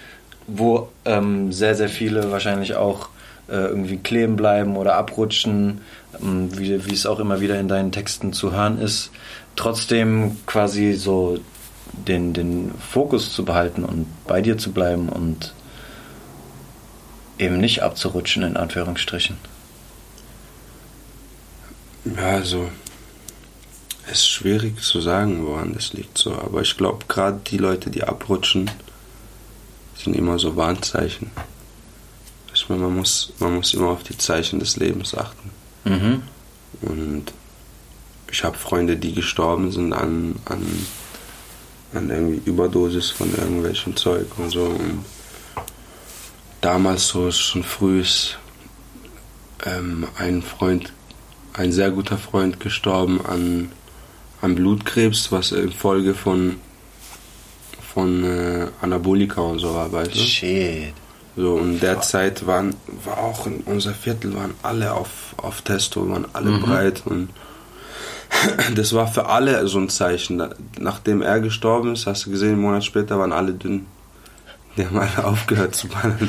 wo ähm, sehr, sehr viele wahrscheinlich auch äh, irgendwie kleben bleiben oder abrutschen, ähm, wie, wie es auch immer wieder in deinen Texten zu hören ist, trotzdem quasi so den, den Fokus zu behalten und bei dir zu bleiben und eben nicht abzurutschen, in Anführungsstrichen. Ja, also, es ist schwierig zu sagen, woran das liegt. So. Aber ich glaube, gerade die Leute, die abrutschen, sind immer so Warnzeichen. Ich meine, man muss, man muss immer auf die Zeichen des Lebens achten. Mhm. Und ich habe Freunde, die gestorben sind an, an, an irgendwie Überdosis von irgendwelchem Zeug und so. Und damals so schon früh ist ähm, ein Freund, ein sehr guter Freund gestorben an, an Blutkrebs, was infolge von, von äh, Anabolika und so war, weißt du? Shit. So, und in der Zeit waren, war auch in unser Viertel waren alle auf, auf Testo, waren alle Mhm. breit und das war für alle so ein Zeichen. Nachdem er gestorben ist, hast du gesehen, einen Monat später waren alle dünn. Die haben alle aufgehört zu ballern.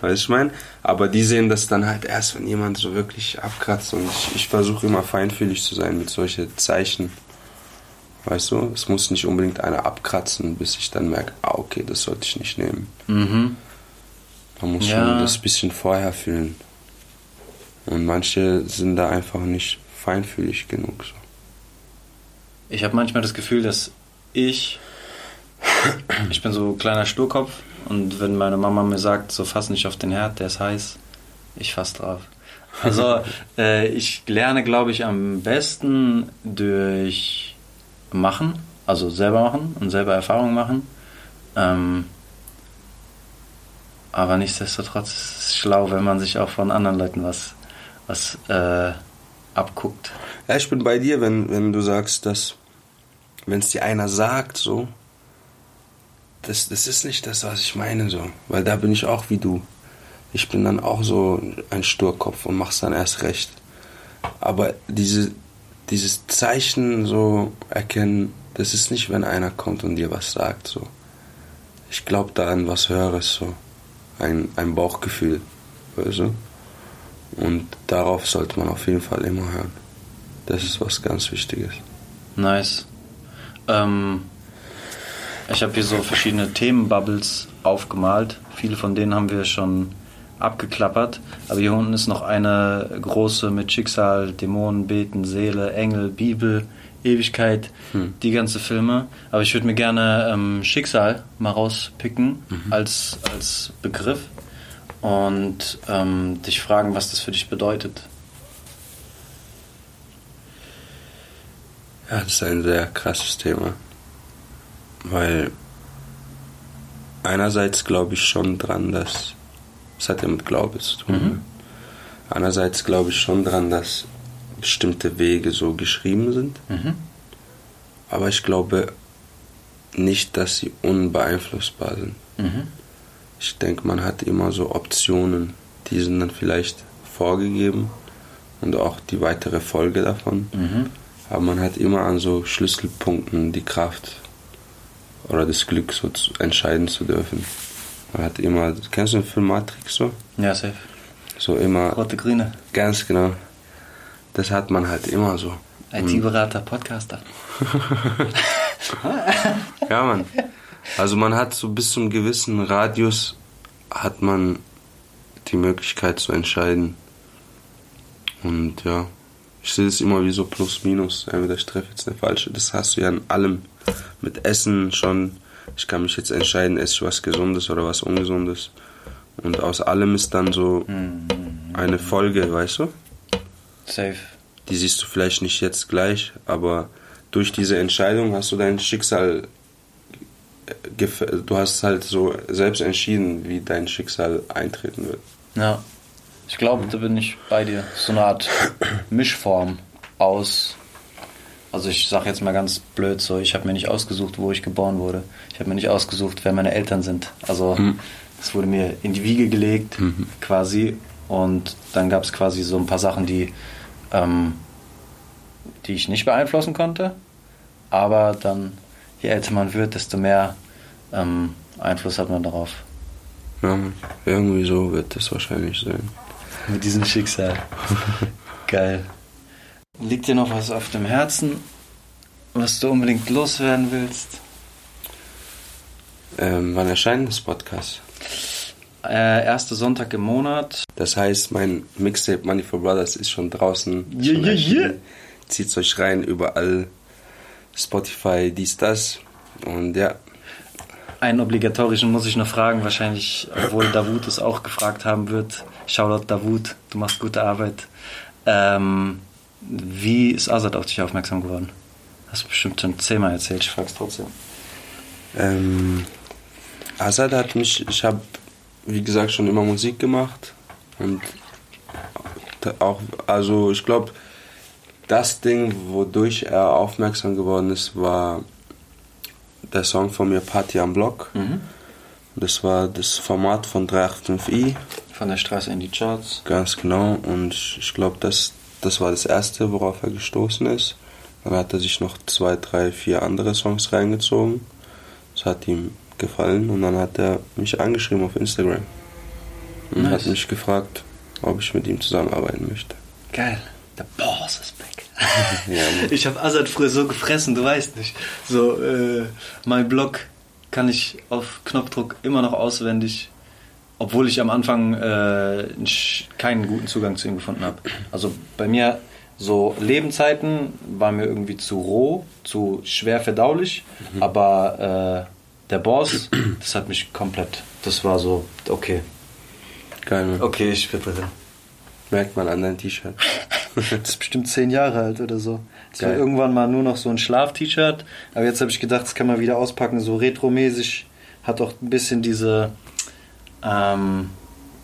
Weißt du, ich meine? Aber die sehen das dann halt erst, wenn jemand so wirklich abkratzt. Und ich, ich versuche immer feinfühlig zu sein mit solchen Zeichen. Weißt du? Es muss nicht unbedingt einer abkratzen, bis ich dann merke, ah, okay, das sollte ich nicht nehmen. Mhm. Man muss Ja. schon das bisschen vorher fühlen. Und manche sind da einfach nicht feinfühlig genug. So. Ich habe manchmal das Gefühl, dass ich, ich bin so ein kleiner Sturkopf und wenn meine Mama mir sagt, so fass nicht auf den Herd, der ist heiß, ich fass drauf. Also äh, ich lerne, glaube ich, am besten durch Machen, also selber machen und selber Erfahrungen machen. Ähm, aber nichtsdestotrotz ist es schlau, wenn man sich auch von anderen Leuten was, was äh, abguckt. Ja, ich bin bei dir, wenn, wenn du sagst, dass, wenn es dir einer sagt, so, das, das ist nicht das, was ich meine, so. Weil da bin ich auch wie du. Ich bin dann auch so ein Sturkopf und mach's dann erst recht. Aber diese, dieses Zeichen so erkennen, das ist nicht, wenn einer kommt und dir was sagt, so. Ich glaube da an was Höheres, so. Ein, ein Bauchgefühl, weißt? Und darauf sollte man auf jeden Fall immer hören. Das ist was ganz Wichtiges. Nice. Ähm, ich habe hier so verschiedene Themenbubbles aufgemalt. Viele von denen haben wir schon abgeklappert. Aber hier unten ist noch eine große mit Schicksal, Dämonen, Beten, Seele, Engel, Bibel, Ewigkeit, hm. die ganze Filme. Aber ich würde mir gerne ähm, Schicksal mal rauspicken mhm. als, als Begriff und ähm, dich fragen, was das für dich bedeutet. Ja, das ist ein sehr krasses Thema. Weil einerseits glaube ich schon dran, dass es hat ja mit Glaube zu tun. Mhm. Einerseits glaube ich schon dran, dass bestimmte Wege so geschrieben sind. Mhm. Aber ich glaube nicht, dass sie unbeeinflussbar sind. Mhm. Ich denke, man hat immer so Optionen, die sind dann vielleicht vorgegeben und auch die weitere Folge davon. Mhm. Aber man hat immer an so Schlüsselpunkten die Kraft oder das Glück, so zu, entscheiden zu dürfen. Man hat immer, kennst du den Film Matrix so? Ja, safe. So immer. Rote, grüne. Ganz genau. Das hat man halt immer so. IT-Berater, Podcaster. ja, Mann. Also man hat so bis zum gewissen Radius hat man die Möglichkeit zu entscheiden. Und ja, ich sehe es immer wie so plus minus. Entweder ich treffe jetzt eine falsche. Das hast du ja in allem. Mit Essen schon. Ich kann mich jetzt entscheiden, esse ich was Gesundes oder was Ungesundes. Und aus allem ist dann so eine Folge, weißt du? Safe. Die siehst du vielleicht nicht jetzt gleich, aber durch diese Entscheidung hast du dein Schicksal du hast halt so selbst entschieden, wie dein Schicksal eintreten wird. Ja. Ich glaube, da bin ich bei dir. So eine Art Mischform aus. Also ich sage jetzt mal ganz blöd so, ich habe mir nicht ausgesucht, wo ich geboren wurde. Ich habe mir nicht ausgesucht, wer meine Eltern sind. Also mhm. es wurde mir in die Wiege gelegt, mhm. quasi. Und dann gab es quasi so ein paar Sachen, die, ähm, die ich nicht beeinflussen konnte. Aber dann je älter man wird, desto mehr ähm, Einfluss hat man darauf. Ja, irgendwie so wird das wahrscheinlich sein. Mit diesem Schicksal. Geil. Liegt dir noch was auf dem Herzen, was du unbedingt loswerden willst? Ähm, wann erscheint das Podcast? Äh, erster Sonntag im Monat. Das heißt, mein Mixtape Money for Brothers ist schon draußen. Yeah, schon yeah, yeah. Zieht euch rein, überall Spotify, dies, das. Und ja. Einen obligatorischen muss ich noch fragen, wahrscheinlich, obwohl Davut es auch gefragt haben wird. Shoutout Davut, du machst gute Arbeit. Ähm, wie ist Azad auf dich aufmerksam geworden? Hast du bestimmt schon zehnmal erzählt, ich frag's trotzdem. Ähm, Azad hat mich, ich habe, wie gesagt, schon immer Musik gemacht. Und auch, also ich glaube, das Ding, wodurch er aufmerksam geworden ist, war der Song von mir Party am Block. Mhm. Das war das Format von 385i. Von der Straße in die Charts. Ganz genau. Und ich glaube, das, das war das erste, worauf er gestoßen ist. Dann hat er sich noch zwei, drei, vier andere Songs reingezogen. Das hat ihm gefallen und dann hat er mich angeschrieben auf Instagram. Und nice. hat mich gefragt, ob ich mit ihm zusammenarbeiten möchte. Geil. The Boss ist back. ja, ich habe Azad früher so gefressen, du weißt nicht. So, äh, mein Blog kann ich auf Knopfdruck immer noch auswendig, obwohl ich am Anfang äh, keinen guten Zugang zu ihm gefunden habe. Also bei mir so Lebenszeiten waren mir irgendwie zu roh, zu schwer verdaulich, mhm. aber äh, der Boss, das hat mich komplett, das war so, okay. Geil. Okay, ich drin. Merkt man an deinem T-Shirt. Das ist bestimmt zehn Jahre alt oder so. Das war irgendwann mal nur noch so ein Schlaf-T-Shirt. Aber jetzt habe ich gedacht, das kann man wieder auspacken, so retromäßig. Hat auch ein bisschen diese, ähm,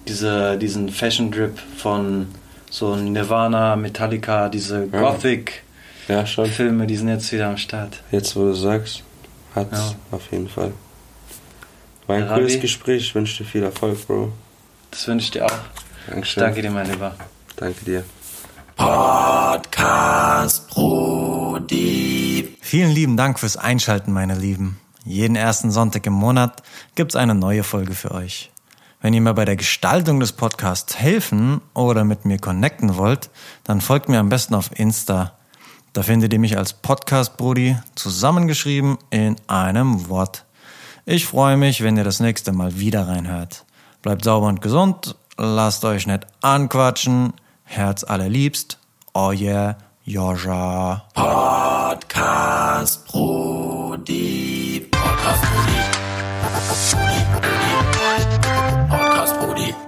diese diesen Fashion-Drip von so Nirvana, Metallica, diese Ja. Gothic-Filme, Ja, schon. die sind jetzt wieder am Start. Jetzt, wo du sagst, hat's Ja. auf jeden Fall. War ein Ja, cooles. Gespräch. Ich wünsche dir viel Erfolg, Bro. Das wünsche ich dir auch. Dankeschön. Danke dir, mein Lieber. Danke dir. Podcast Brody. Vielen lieben Dank fürs Einschalten, meine Lieben. Jeden ersten Sonntag im Monat gibt's eine neue Folge für euch. Wenn ihr mir bei der Gestaltung des Podcasts helfen oder mit mir connecten wollt, dann folgt mir am besten auf Insta. Da findet ihr mich als Podcast Brudi zusammengeschrieben in einem Wort. Ich freue mich, wenn ihr das nächste Mal wieder reinhört. Bleibt sauber und gesund, lasst euch nicht anquatschen, Herz allerliebst, euer Joja. Podcast Brody. Podcast Brody. 鼓励